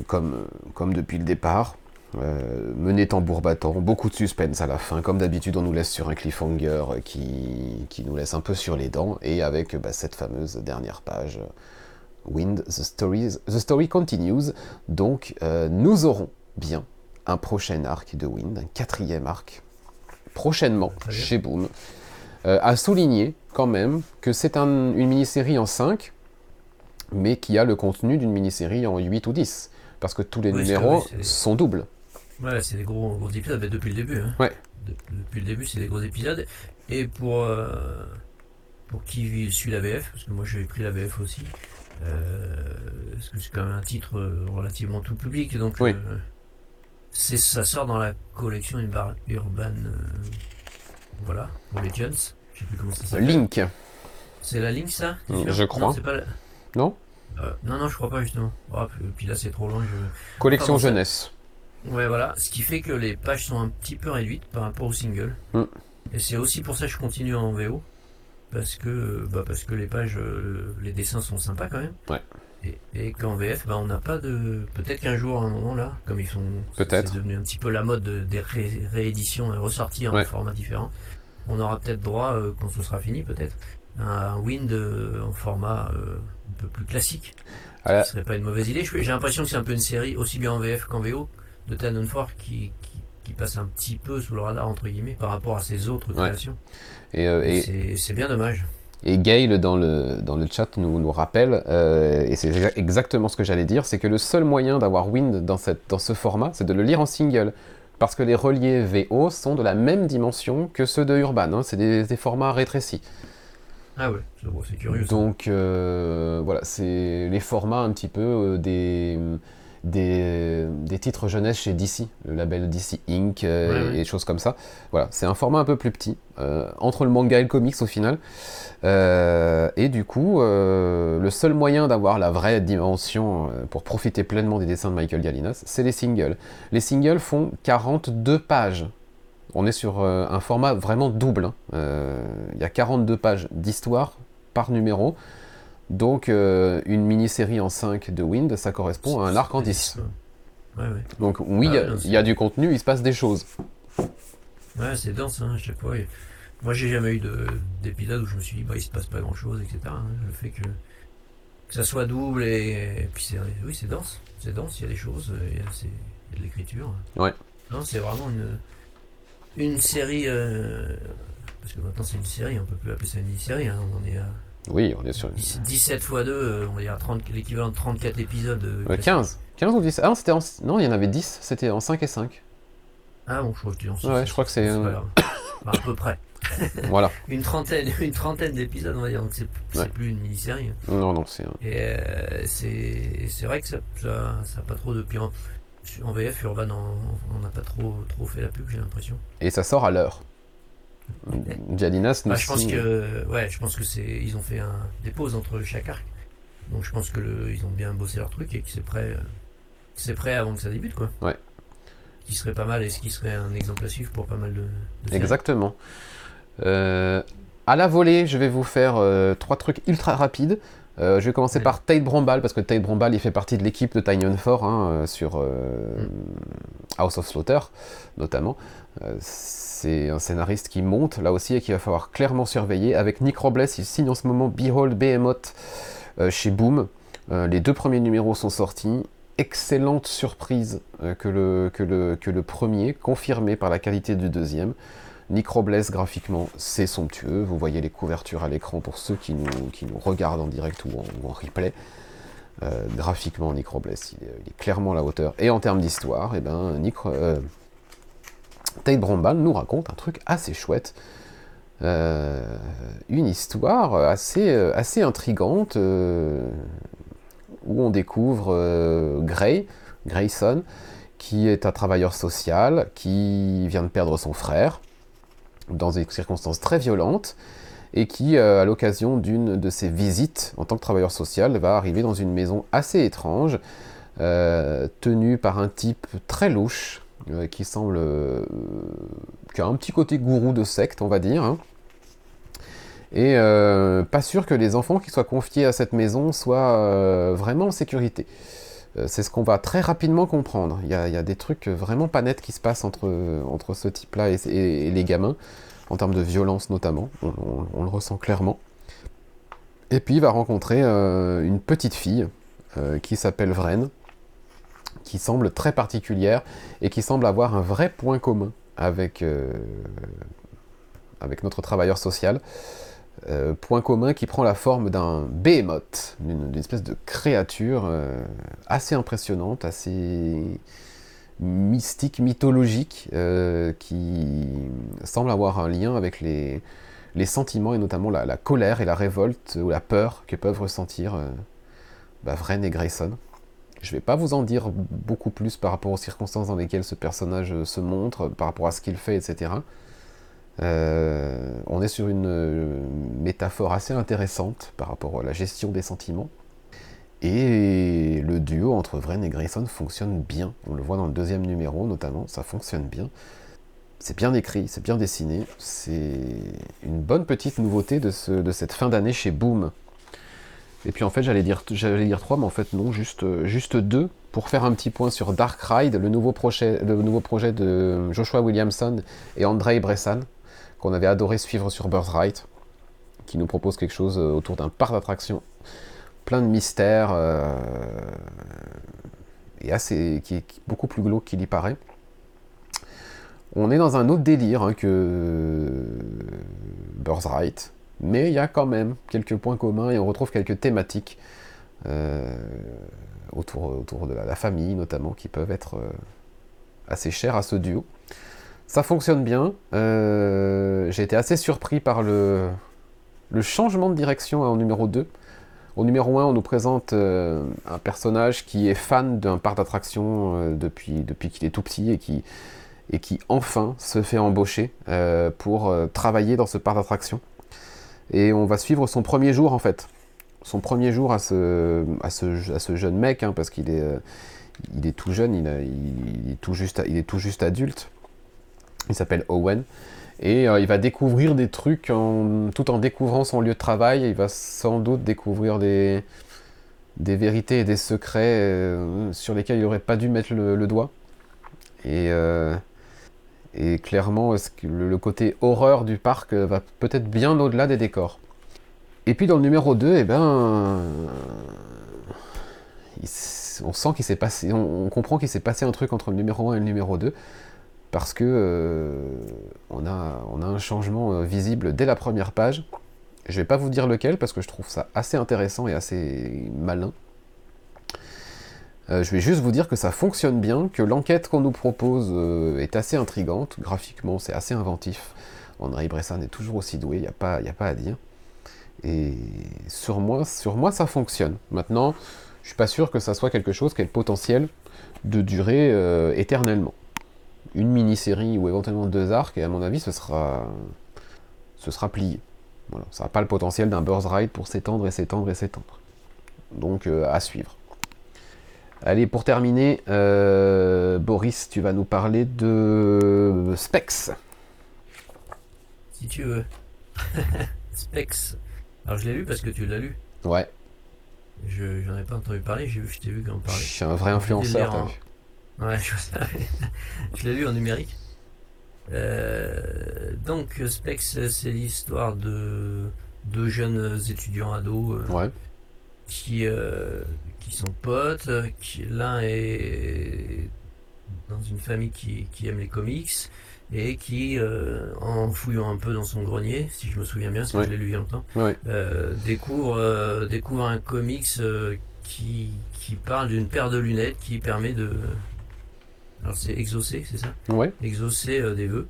comme, comme depuis le départ. Euh, mené tambour battant, beaucoup de suspense à la fin. Comme d'habitude, on nous laisse sur un cliffhanger qui, qui nous laisse un peu sur les dents. Et avec bah, cette fameuse dernière page, euh, Wind, the, stories, the story continues. Donc, euh, nous aurons bien un prochain arc de Wind, un quatrième arc, prochainement, chez Boom. Euh, à souligner quand même que c'est un- une mini-série en 5, mais qui a le contenu d'une mini-série en 8 ou 10. Parce que tous les Oui, numéros sont doubles. Ouais, c'est des gros, gros épisodes mais depuis le début. Hein. Ouais. De- depuis le début, c'est des gros épisodes. Et pour, euh, pour qui suit la VF, parce que moi j'ai pris la VF aussi, euh, parce que c'est quand même un titre relativement tout public, donc Oui. euh, c'est, ça sort dans la collection Urban, Urban voilà, pour les Jones. Je sais plus comment ça s'appelle. Link, C'est la Link ça Mm, je crois. Non, pas la- non? Non, non, je crois pas justement. Ah, puis, là c'est trop loin. Je... Collection jeunesse. Ouais, voilà. Ce qui fait que les pages sont un petit peu réduites par rapport au single. Mm. Et c'est aussi pour ça que je continue en VO. Parce que, bah, parce que les pages, euh, les dessins sont sympas quand même. Ouais. Et, et qu'en VF, bah, on n'a pas de. Peut-être qu'un jour, à un moment là, comme ils sont. Peut-être. C'est devenu un petit peu la mode de- des ré- rééditions et ressorties en Ouais. format différent. On aura peut-être droit, euh, quand ce sera fini, peut-être, à un Wind euh, en format euh, un peu plus classique. Ce serait pas une mauvaise idée. J'ai l'impression que c'est un peu une série, aussi bien en VF qu'en VO, de Tannen Ford qui, qui, qui passe un petit peu sous le radar, entre guillemets, par rapport à ses autres créations. Et, euh, et, C'est- bien dommage. et Gail, dans le, dans le chat, nous, nous rappelle, euh, et c'est exa- exactement ce que j'allais dire, c'est que le seul moyen d'avoir Wind dans, cette, dans ce format, c'est de le lire en single. Parce que les reliés VO sont de la même dimension que ceux de Urban. hein, c'est des, des formats rétrécis. Ah ouais, c'est curieux. ça. Donc euh, voilà, c'est les formats un petit peu des, des, des titres jeunesse chez DC, le label DC Inc. euh, Ouais, et, ouais. choses comme ça. Voilà, c'est un format un peu plus petit, euh, entre le manga et le comics au final. Euh, et du coup, le seul moyen d'avoir la vraie dimension pour profiter pleinement des dessins de Michael Galinas, c'est les singles. Les singles font 42 pages. On est sur un format vraiment double. hein. Il y a 42 pages d'histoire par numéro. Donc euh, une mini-série en 5 de Wind, ça correspond à un arc en 10. Ouais, ouais. Donc oui, il y a- Ah, il y, a du contenu, il se passe des choses. Ouais, c'est dense, hein, à chaque fois. Moi, j'ai jamais eu de- d'épisode où je me suis dit, bah, il se passe pas grand chose, etc. hein. Le fait que, que ça soit double et, et puis c'est, oui, c'est dense. C'est dense, il y a des choses, il y a, c'est- il y a de l'écriture. Ouais. Non, c'est vraiment une, une série, euh, parce que maintenant c'est une série, on peut plus appeler ça une mini-série, hein, on est à Oui, on est sur une... 10 17 x 2, on à 30, l'équivalent de 34 épisodes. euh, Ouais, 15 15 ou 10 Ah non, c'était en... non, il y en avait 10, c'était en 5 et 5. Ah bon, je crois que sais. Ouais, je crois que c'est. euh. Bah, à peu près. voilà. Une trentaine, une trentaine d'épisodes, on va dire. Donc c'est c'est Ouais. plus une mini-série. Non, non, c'est. Et euh, c'est c'est vrai que ça ça, ça a pas trop de pire. En VF, Urban, on on n'a pas trop, trop fait la pub, j'ai l'impression. Et ça sort à l'heure. Jalinas Bah, je pense que ouais, je pense que c'est ils ont fait un, des pauses entre chaque arc. Donc je pense que le, ils ont bien bossé leur truc et que c'est prêt, euh, c'est prêt avant que ça débute quoi. Ouais. Qui serait pas mal et ce qui serait un exemple à suivre pour pas mal de. de. Exactement. Euh, à la volée, je vais vous faire euh, trois trucs ultra rapides. Euh, je vais commencer Ouais. par Tate Brombal, parce que Tate Brombal, il fait partie de l'équipe de Tynion 4 hein, sur euh, House of Slaughter, notamment. C'est un scénariste qui monte, là aussi, et qu'il va falloir clairement surveiller. Avec Nick Robles, il signe en ce moment Behold Behemoth euh, chez Boom. Euh, les deux premiers numéros sont sortis. Excellente surprise euh, que, le, premier, confirmé par la qualité du deuxième. Nick Robles, graphiquement, c'est somptueux. Vous voyez les couvertures à l'écran pour ceux qui nous, regardent en direct ou en, replay. Graphiquement, Nick Robles, il est, clairement à la hauteur. Et en termes d'histoire, eh ben, Nick, Tate Brombal nous raconte un truc assez chouette. Euh, une histoire assez, euh, intrigante euh, où on découvre Gray, Grayson, qui est un travailleur social, qui vient de perdre son frère dans des circonstances très violentes et qui, à l'occasion d'une de ses visites en tant que travailleur social, va arriver dans une maison assez étrange, tenue par un type très louche, qui semble... euh, qui a un petit côté gourou de secte, on va dire. hein. Et euh, pas sûr que les enfants qui soient confiés à cette maison soient euh, vraiment en sécurité. C'est ce qu'on va très rapidement comprendre. Il y, a, des trucs vraiment pas nets qui se passent entre, entre ce type-là et, les gamins, en termes de violence notamment. On, on- le ressent clairement. Et puis il va rencontrer une petite fille qui s'appelle Vren, qui semble très particulière et qui semble avoir un vrai point commun avec, euh, avec notre travailleur social. Euh, point commun qui prend la forme d'un behemoth, d'une espèce de créature euh, assez impressionnante, assez mystique, mythologique, qui semble avoir un lien avec les, les sentiments et notamment la, colère et la révolte ou la peur que peuvent ressentir bah, Vren et Grayson. Je ne vais pas vous en dire beaucoup plus par rapport aux circonstances dans lesquelles ce personnage euh, se montre, par rapport à ce qu'il fait, etc. Euh, on est sur une euh, métaphore assez intéressante par rapport à la gestion des sentiments. Et le duo entre Vren et Grayson fonctionne bien. On le voit dans le deuxième numéro notamment, ça fonctionne bien. C'est bien écrit, c'est bien dessiné. C'est une bonne petite nouveauté de, ce- de cette fin d'année chez Boom. Et puis en fait, j'allais dire, j'allais dire trois, mais en fait non, juste, euh, juste deux, pour faire un petit point sur Dark Ride, le nouveau projet, le nouveau projet de Joshua Williamson et Andrei Bressan, qu'on avait adoré suivre sur Birthright, qui nous propose quelque chose euh, autour d'un parc d'attractions plein de mystères euh, et assez, qui est qui est beaucoup plus glauque qu'il y paraît. On est dans un autre délire hein, que Birthright, mais il y a quand même quelques points communs et on retrouve quelques thématiques euh, autour, autour de la, famille notamment qui peuvent être euh, assez chères à ce duo. Ça fonctionne bien. euh, J'ai été assez surpris par le, le changement de direction en numéro 2. Au numéro 1, on nous présente un personnage qui est fan d'un parc d'attractions depuis, depuis qu'il est tout petit et qui, et qui enfin se fait embaucher pour travailler dans ce parc d'attractions. Et on va suivre son premier jour en fait. Son premier jour à ce, à ce, à ce jeune mec, hein, parce qu'il est, euh, il est tout jeune, il, est tout juste, il est tout juste adulte. Il s'appelle Owen. Et euh, il va découvrir des trucs tout en découvrant son lieu de travail. Il va sans doute découvrir des, des vérités et des secrets euh, sur lesquels il n'aurait pas dû mettre le, doigt. Et clairement, le, côté horreur du parc euh, va peut-être bien au-delà des décors. Et puis dans le numéro 2, eh ben, s- on comprend qu'il s'est passé un truc entre le numéro 1 et le numéro 2 parce que euh, on, a, on a un changement euh, visible dès la première page. Je vais pas vous dire lequel parce que je trouve ça assez intéressant et assez malin. Euh, je vais juste vous dire que ça fonctionne bien, que l'enquête qu'on nous propose euh, est assez intrigante. Graphiquement, c'est assez inventif. André Bressan est toujours aussi doué, il n'y a, pas, a pas à dire. Et sur moi, sur moi, ça fonctionne. Maintenant, je suis pas sûr que ça soit quelque chose qui ait le potentiel de durer euh, éternellement. Une mini-série ou éventuellement deux arcs, et à mon avis, ce sera, ce sera plié. Voilà. Ça n'a pas le potentiel d'un Burst Ride pour s'étendre et s'étendre et s'étendre. Donc, à suivre. Allez, pour terminer, euh, Boris, tu vas nous parler de Specs. Si tu veux. Specs. Alors je l'ai lu parce que tu l'as lu. Ouais, Je j'en ai pas entendu parler, j'ai vu, je t'ai vu en je parler. suis un vrai influenceur, vu. Ouais, je, je l'ai lu en numérique. Euh, donc Specs, c'est l'histoire de deux jeunes étudiants ados euh, Ouais, qui, euh, qui sont potes. Qui, L'un est dans une famille qui, qui aime les comics et qui, euh, en fouillant un peu dans son grenier, si je me souviens bien, parce que Ouais. je l'ai lu il y a longtemps, ouais, euh, découvre, euh, découvre un comics euh, qui, qui parle d'une paire de lunettes qui permet de... Alors c'est exaucer, c'est ça? Ouais, Exaucer euh, des vœux.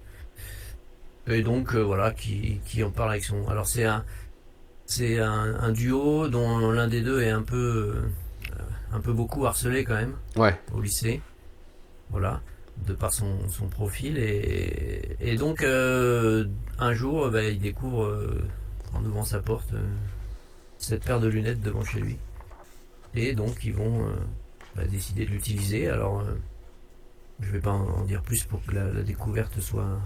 Et donc voilà, qui, qui en parle avec son... Alors c'est un, c'est un, un duo dont l'un des deux est un peu, euh, un peu beaucoup harcelé quand même ouais, au lycée. Voilà, de par son, son profil. Et, et donc, euh, un jour, bah, il découvre, euh, en ouvrant sa porte, euh, cette paire de lunettes devant chez lui. Et donc, ils vont bah, décider de l'utiliser. Alors, je vais pas en en dire plus pour que la, la découverte soit,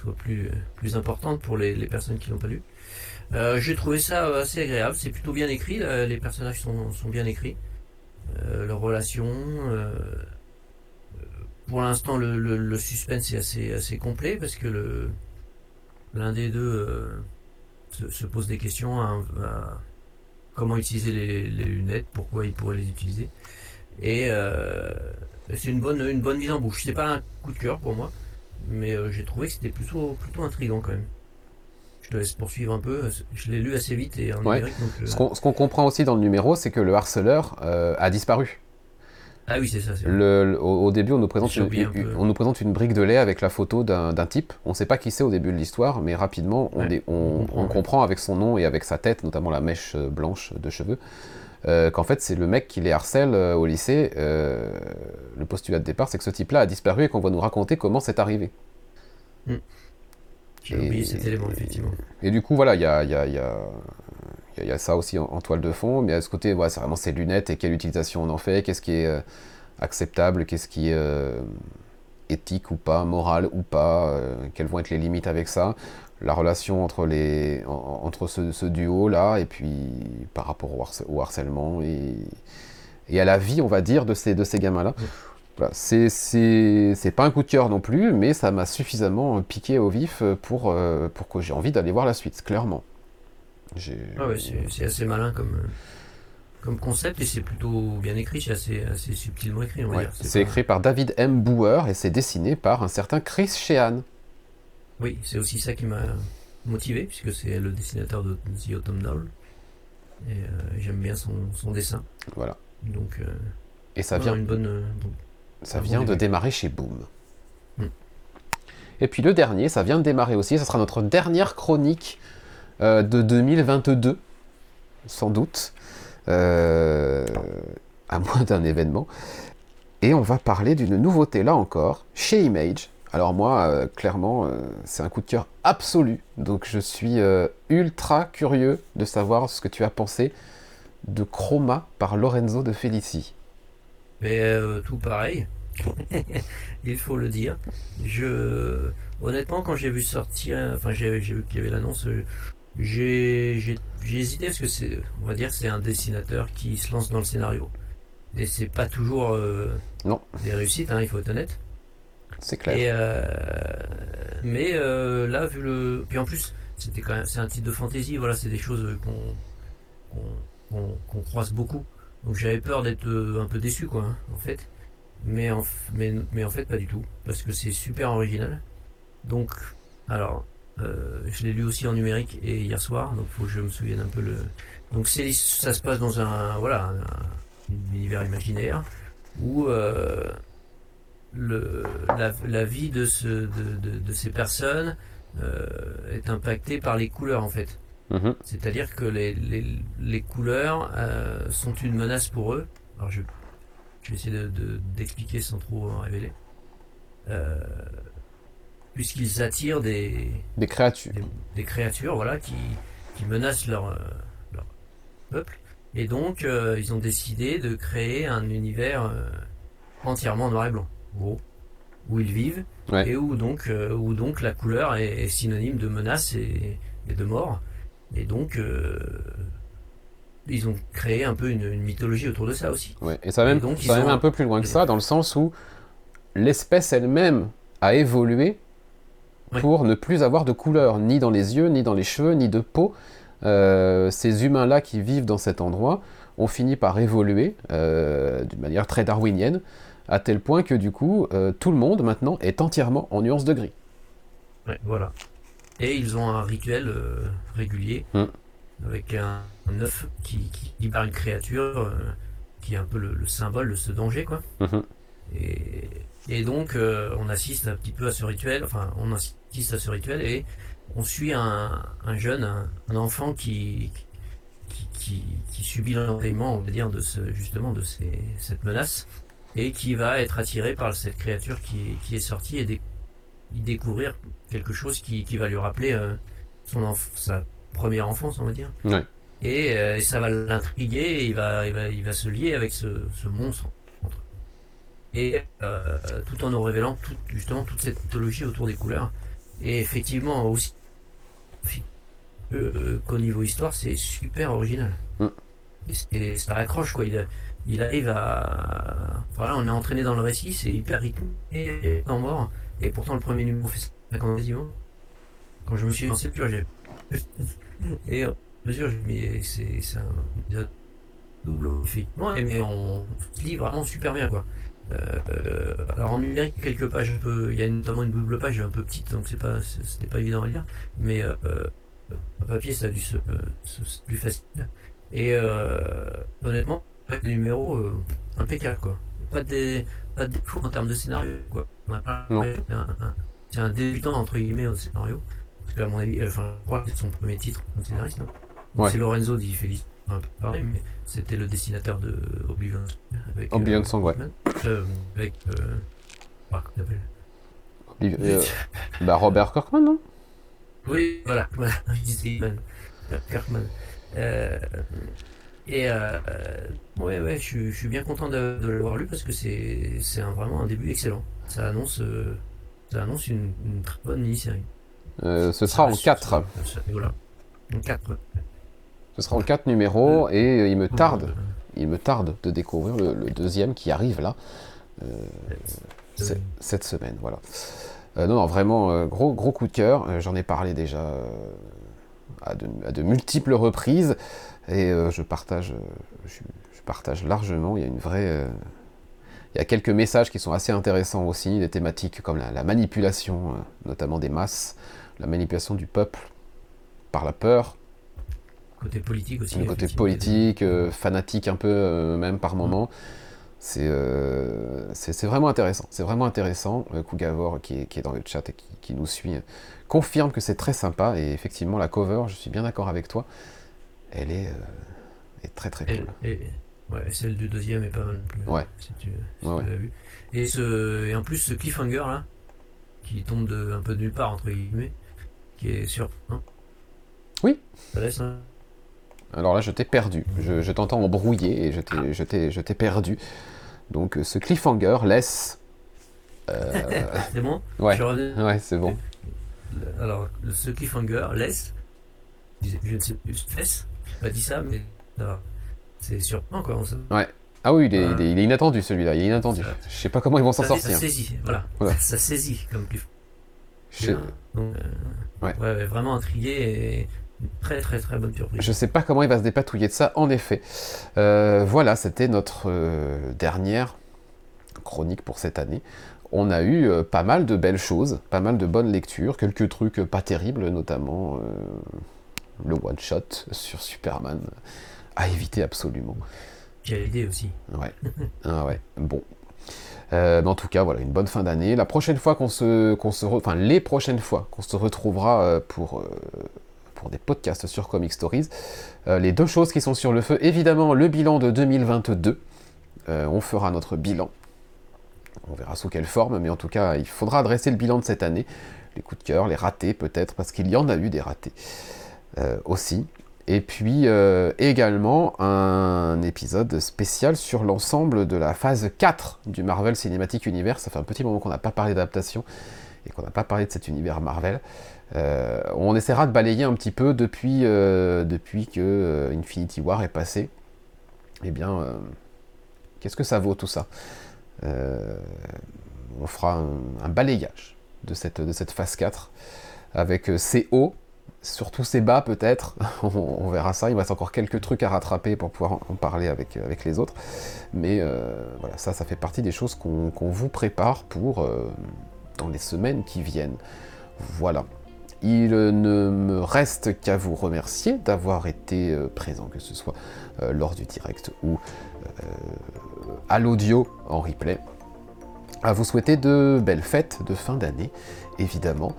soit plus, plus importante pour les, les personnes qui l'ont pas lu. Euh, J'ai trouvé ça euh, assez agréable. C'est plutôt bien écrit. les personnages sont, sont bien écrits. Euh, leurs relations. euh, pour l'instant, le, le, le suspense est assez, assez complet parce que l'un des deux se, se pose des questions à, à comment utiliser les, les lunettes, pourquoi il pourrait les utiliser. Et c'est une bonne, une bonne mise en bouche. C'est pas un coup de cœur pour moi, mais j'ai trouvé que c'était plutôt, plutôt intriguant quand même. Je te laisse poursuivre un peu. Je l'ai lu assez vite et en Ouais. numérique. Donc, euh, Ce qu'on comprend aussi dans le numéro, c'est que le harceleur euh, a disparu. Ah oui, c'est ça. Le, le- au, au début, on nous, présente une, un on nous présente une brique de lait avec la photo d'un type. On ne sait pas qui c'est au début de l'histoire, mais rapidement, on, Ouais, dé- on- on on comprend, avec son nom et avec sa tête, notamment la mèche euh, blanche de cheveux, euh, qu'en fait, c'est le mec qui les harcèle euh, au lycée. Le postulat de départ, c'est que ce type-là a disparu et qu'on va nous raconter comment c'est arrivé. J'ai Et- oublié cet élément, effectivement. Et du coup, voilà, il y a, y, y, y ça aussi en, en toile de fond, mais à ce côté, voilà, c'est vraiment ces lunettes et quelle utilisation on en fait, qu'est-ce qui est euh, acceptable, qu'est-ce qui est euh, éthique ou pas, moral ou pas, euh, quelles vont être les limites avec ça, la relation entre, les, en- entre ce, ce duo-là, et puis par rapport au, harcèlement et, et à la vie, on va dire, de ces, de ces gamins-là. Ouais. Voilà, c'est- pas un coup de cœur non plus, mais ça m'a suffisamment piqué au vif pour, euh, pour que j'ai envie d'aller voir la suite, clairement. Ah ouais, c'est assez malin comme, euh, comme concept et c'est plutôt bien écrit, c'est assez, assez subtilement écrit, Ouais, c'est pas- écrit par David M. Bauer et c'est dessiné par un certain Chris Sheehan. Oui, c'est aussi ça qui m'a motivé, puisque c'est le dessinateur de The Autumnal. Et euh, j'aime bien son, son dessin. Voilà. Donc, euh, Et ça vient, une bonne. euh, bon. Ça bon vient de démarrer chez Boom. Hmm. Et puis le dernier, ça vient de démarrer aussi. Ça sera notre dernière chronique euh, de 2022, sans doute, euh, à moins d'un événement. Et on va parler d'une nouveauté là encore, chez Image. Alors moi, euh, clairement, euh, c'est un coup de cœur absolu. Donc je suis euh, ultra curieux de savoir ce que tu as pensé de Chroma par Lorenzo de Felici. Mais euh, tout pareil. Il faut le dire. Je, honnêtement, quand j'ai vu sortir, enfin, j'ai vu qu'il y avait l'annonce, euh, j'ai hésité parce que c'est, on va dire, c'est un dessinateur qui se lance dans le scénario. Et c'est pas toujours euh, Non. des réussites, hein, il faut être honnête. C'est clair. Et euh, mais euh, là, vu le, puis en plus, c'était quand même, c'est un titre de fantasy. Voilà, c'est des choses qu'on croise beaucoup. Donc j'avais peur d'être un peu déçu, quoi, hein, en fait. Mais en, mais, mais en fait, pas du tout, parce que c'est super original. Donc, alors, euh, je l'ai lu aussi en numérique et hier soir, donc faut que je me souvienne un peu le. Donc c'est, ça se passe dans un, voilà, un, un univers imaginaire où euh, le, la, la vie de, ce, de, de, de ces personnes euh, est impactée par les couleurs en fait. Mhm. C'est-à-dire que les, les, les couleurs sont une menace pour eux. Alors je, je vais essayer de- de- d'expliquer sans trop en révéler. Euh, Puisqu'ils attirent des, Des créatures. des, des créatures voilà, qui, qui menacent leur, euh, leur peuple. Et donc, euh, ils ont décidé de créer un univers euh, entièrement noir et blanc, gros, où ils vivent, Ouais. et où donc, où donc la couleur est, est synonyme de menace et, et de mort. Et donc, ils ont créé un peu une, une mythologie autour de ça aussi. Ouais. Et ça va même, donc, ça même ont- un peu plus loin que ça, dans le sens où l'espèce elle-même a évolué Ouais. pour ne plus avoir de couleur, ni dans les yeux, ni dans les cheveux, ni de peau. Euh, ces humains-là qui vivent dans cet endroit ont fini par évoluer euh, d'une manière très darwinienne, à tel point que du coup, euh, tout le monde maintenant est entièrement en nuance de gris. Ouais, voilà. Et ils ont un rituel régulier Mm. avec un, un œuf qui, qui libère une créature euh, qui est un peu le, le symbole de ce danger, quoi. Mhm. Et, et donc, euh, on assiste un petit peu à ce rituel, enfin, on assiste à ce rituel et on suit un, un jeune, un, un enfant qui, qui, qui, qui subit l'enraillement, on va dire, de ce, justement, de ces, cette menace et qui va être attiré par cette créature qui, qui est sortie et découvrir quelque chose qui, qui va lui rappeler euh, son sa première enfance, on va dire. Ouais. Et, euh, et ça va l'intriguer il va, il, va, il va se lier avec ce, ce monstre. Et euh, tout en nous révélant tout, justement toute cette mythologie autour des couleurs. Et effectivement, aussi euh, qu'au niveau histoire, c'est super original. Mm. Et ça accroche, quoi. Il, il arrive à. Voilà, on est entraîné dans le récit, c'est hyper rythmé et en mort. Et pourtant, le premier numéro fait 50 quasiment. Quand je me suis lancé, tu vois, j'ai. Et euh, mais c'est un épisode double, effectivement, mais on se lit vraiment super bien, quoi. Euh, euh, alors en numérique, quelques pages un peu, il y a notamment une double page un peu petite, donc c'est pas, c'était pas évident à lire, mais euh, euh, en papier ça a dû se, euh, se- plus facile. Et euh, honnêtement, le numéro euh, impeccable quoi. Pas de pas de défaut en termes de scénario quoi. C'est un, débutant entre guillemets au scénario. Parce qu'à mon avis, euh, enfin, je crois que c'est son premier titre comme scénariste. non Ouais. C'est Lorenzo Di Felice, pareil, mais c'était le dessinateur de Oblivion. Avec, Oblivion euh, Song, ouais. euh, avec. Euh, comment s'appelle euh, bah, Robert Kirkman, non? Oui, voilà, disait Kirkman. Kirkman. Euh, et euh, euh, ouais, ouais, je, suis- je suis bien content de, de l'avoir lu parce que c'est un- vraiment un début excellent. Ça annonce, euh, ça annonce une, une très bonne mini-série. Euh, Ce sera en Ça- 4. ça- ça- Voilà. En 4. Ce sera en 4 numéros et euh, il me tarde, il me tarde de découvrir le, le deuxième qui arrive là, euh, cette semaine. Voilà. Euh, non, non, vraiment, gros, gros coup de cœur. J'en ai parlé déjà à, de, à de multiples reprises et je, partage, je, je partage largement. Il y a une vraie. il y a quelques messages qui sont assez intéressants aussi, des thématiques comme la, la manipulation, notamment des masses, la manipulation du peuple par la peur, Côté politique aussi. le côté politique, euh, fanatique un peu euh, même par moment. C'est euh, c'est vraiment intéressant. C'est vraiment intéressant. Kougavor qui est, qui est dans le chat et qui, qui nous suit confirme que c'est très sympa. Et effectivement, la cover, je suis bien d'accord avec toi. Elle est, est très très cool. et- ouais, celle du deuxième est pas mal plus. Ouais. Si tu, si Ouais, tu ouais. l'as vu. Et, ce, et en plus, ce cliffhanger là, qui tombe de, un peu de nulle part, entre guillemets, qui est sur. hein? Oui. Ça laisse un- Alors là, je t'ai perdu. Je, je t'entends embrouillé et je t'ai- perdu. Donc euh, ce cliffhanger laisse. euh, C'est bon ouais, Je reviens. ouais, c'est bon. Alors, ce cliffhanger laisse. Je ne sais plus, laisse. J'ai pas dit ça, mais. C'est surprenant quoi. on se- Ah oui, il est, Ouais. il est- il est inattendu celui-là. Il est inattendu. Ça- Je sais pas comment ils vont s'en ça, ça sortir. saisit, voilà. Voilà. Ça saisit comme cliffhanger. Je sais- Donc, euh, Ouais. ouais, ouais, vraiment intrigué et très très très bonne surprise. Je sais pas comment il va se dépatouiller de ça, en effet. Euh, voilà, c'était notre euh, dernière chronique pour cette année. On a eu euh, pas mal de belles choses, pas mal de bonnes lectures, quelques trucs pas terribles, notamment le one-shot sur Superman, à éviter absolument. a aidé aussi. Ouais. ah ouais. Bon. Euh, mais en tout cas, voilà, une bonne fin d'année. La prochaine fois qu'on se, qu'on se, re- enfin les prochaines fois qu'on se retrouvera pour euh, pour des podcasts sur Comic Stories, euh, les deux choses qui sont sur le feu, évidemment le bilan de 2022. Euh, on fera notre bilan. On verra sous quelle forme, mais en tout cas, il faudra adresser le bilan de cette année. Les coups de cœur, les ratés peut-être, parce qu'il y en a eu des ratés euh, aussi. Et puis également un épisode spécial sur l'ensemble de la phase 4 du Marvel Cinematic Universe. Ça fait un petit moment qu'on n'a pas parlé d'adaptation et qu'on n'a pas parlé de cet univers Marvel. Euh, on essaiera de balayer un petit peu depuis, euh, que euh, Infinity War est passé. Eh bien, qu'est-ce que ça vaut tout ça? On fera un, balayage de cette, phase 4 avec ses hauts, surtout ses bas peut-être. on, verra ça. Il reste encore quelques trucs à rattraper pour pouvoir en, parler avec, les autres. Mais voilà, ça, ça fait partie des choses qu'on vous prépare pour dans les semaines qui viennent. Voilà. Il ne me reste qu'à vous remercier d'avoir été euh, présent, que ce soit euh, lors du direct ou euh, à l'audio en replay. À vous souhaiter de belles fêtes de fin d'année, évidemment.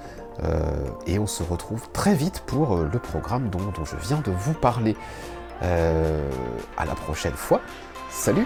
Et on se retrouve très vite pour le programme dont, dont je viens de vous parler. Euh, à la prochaine fois. Salut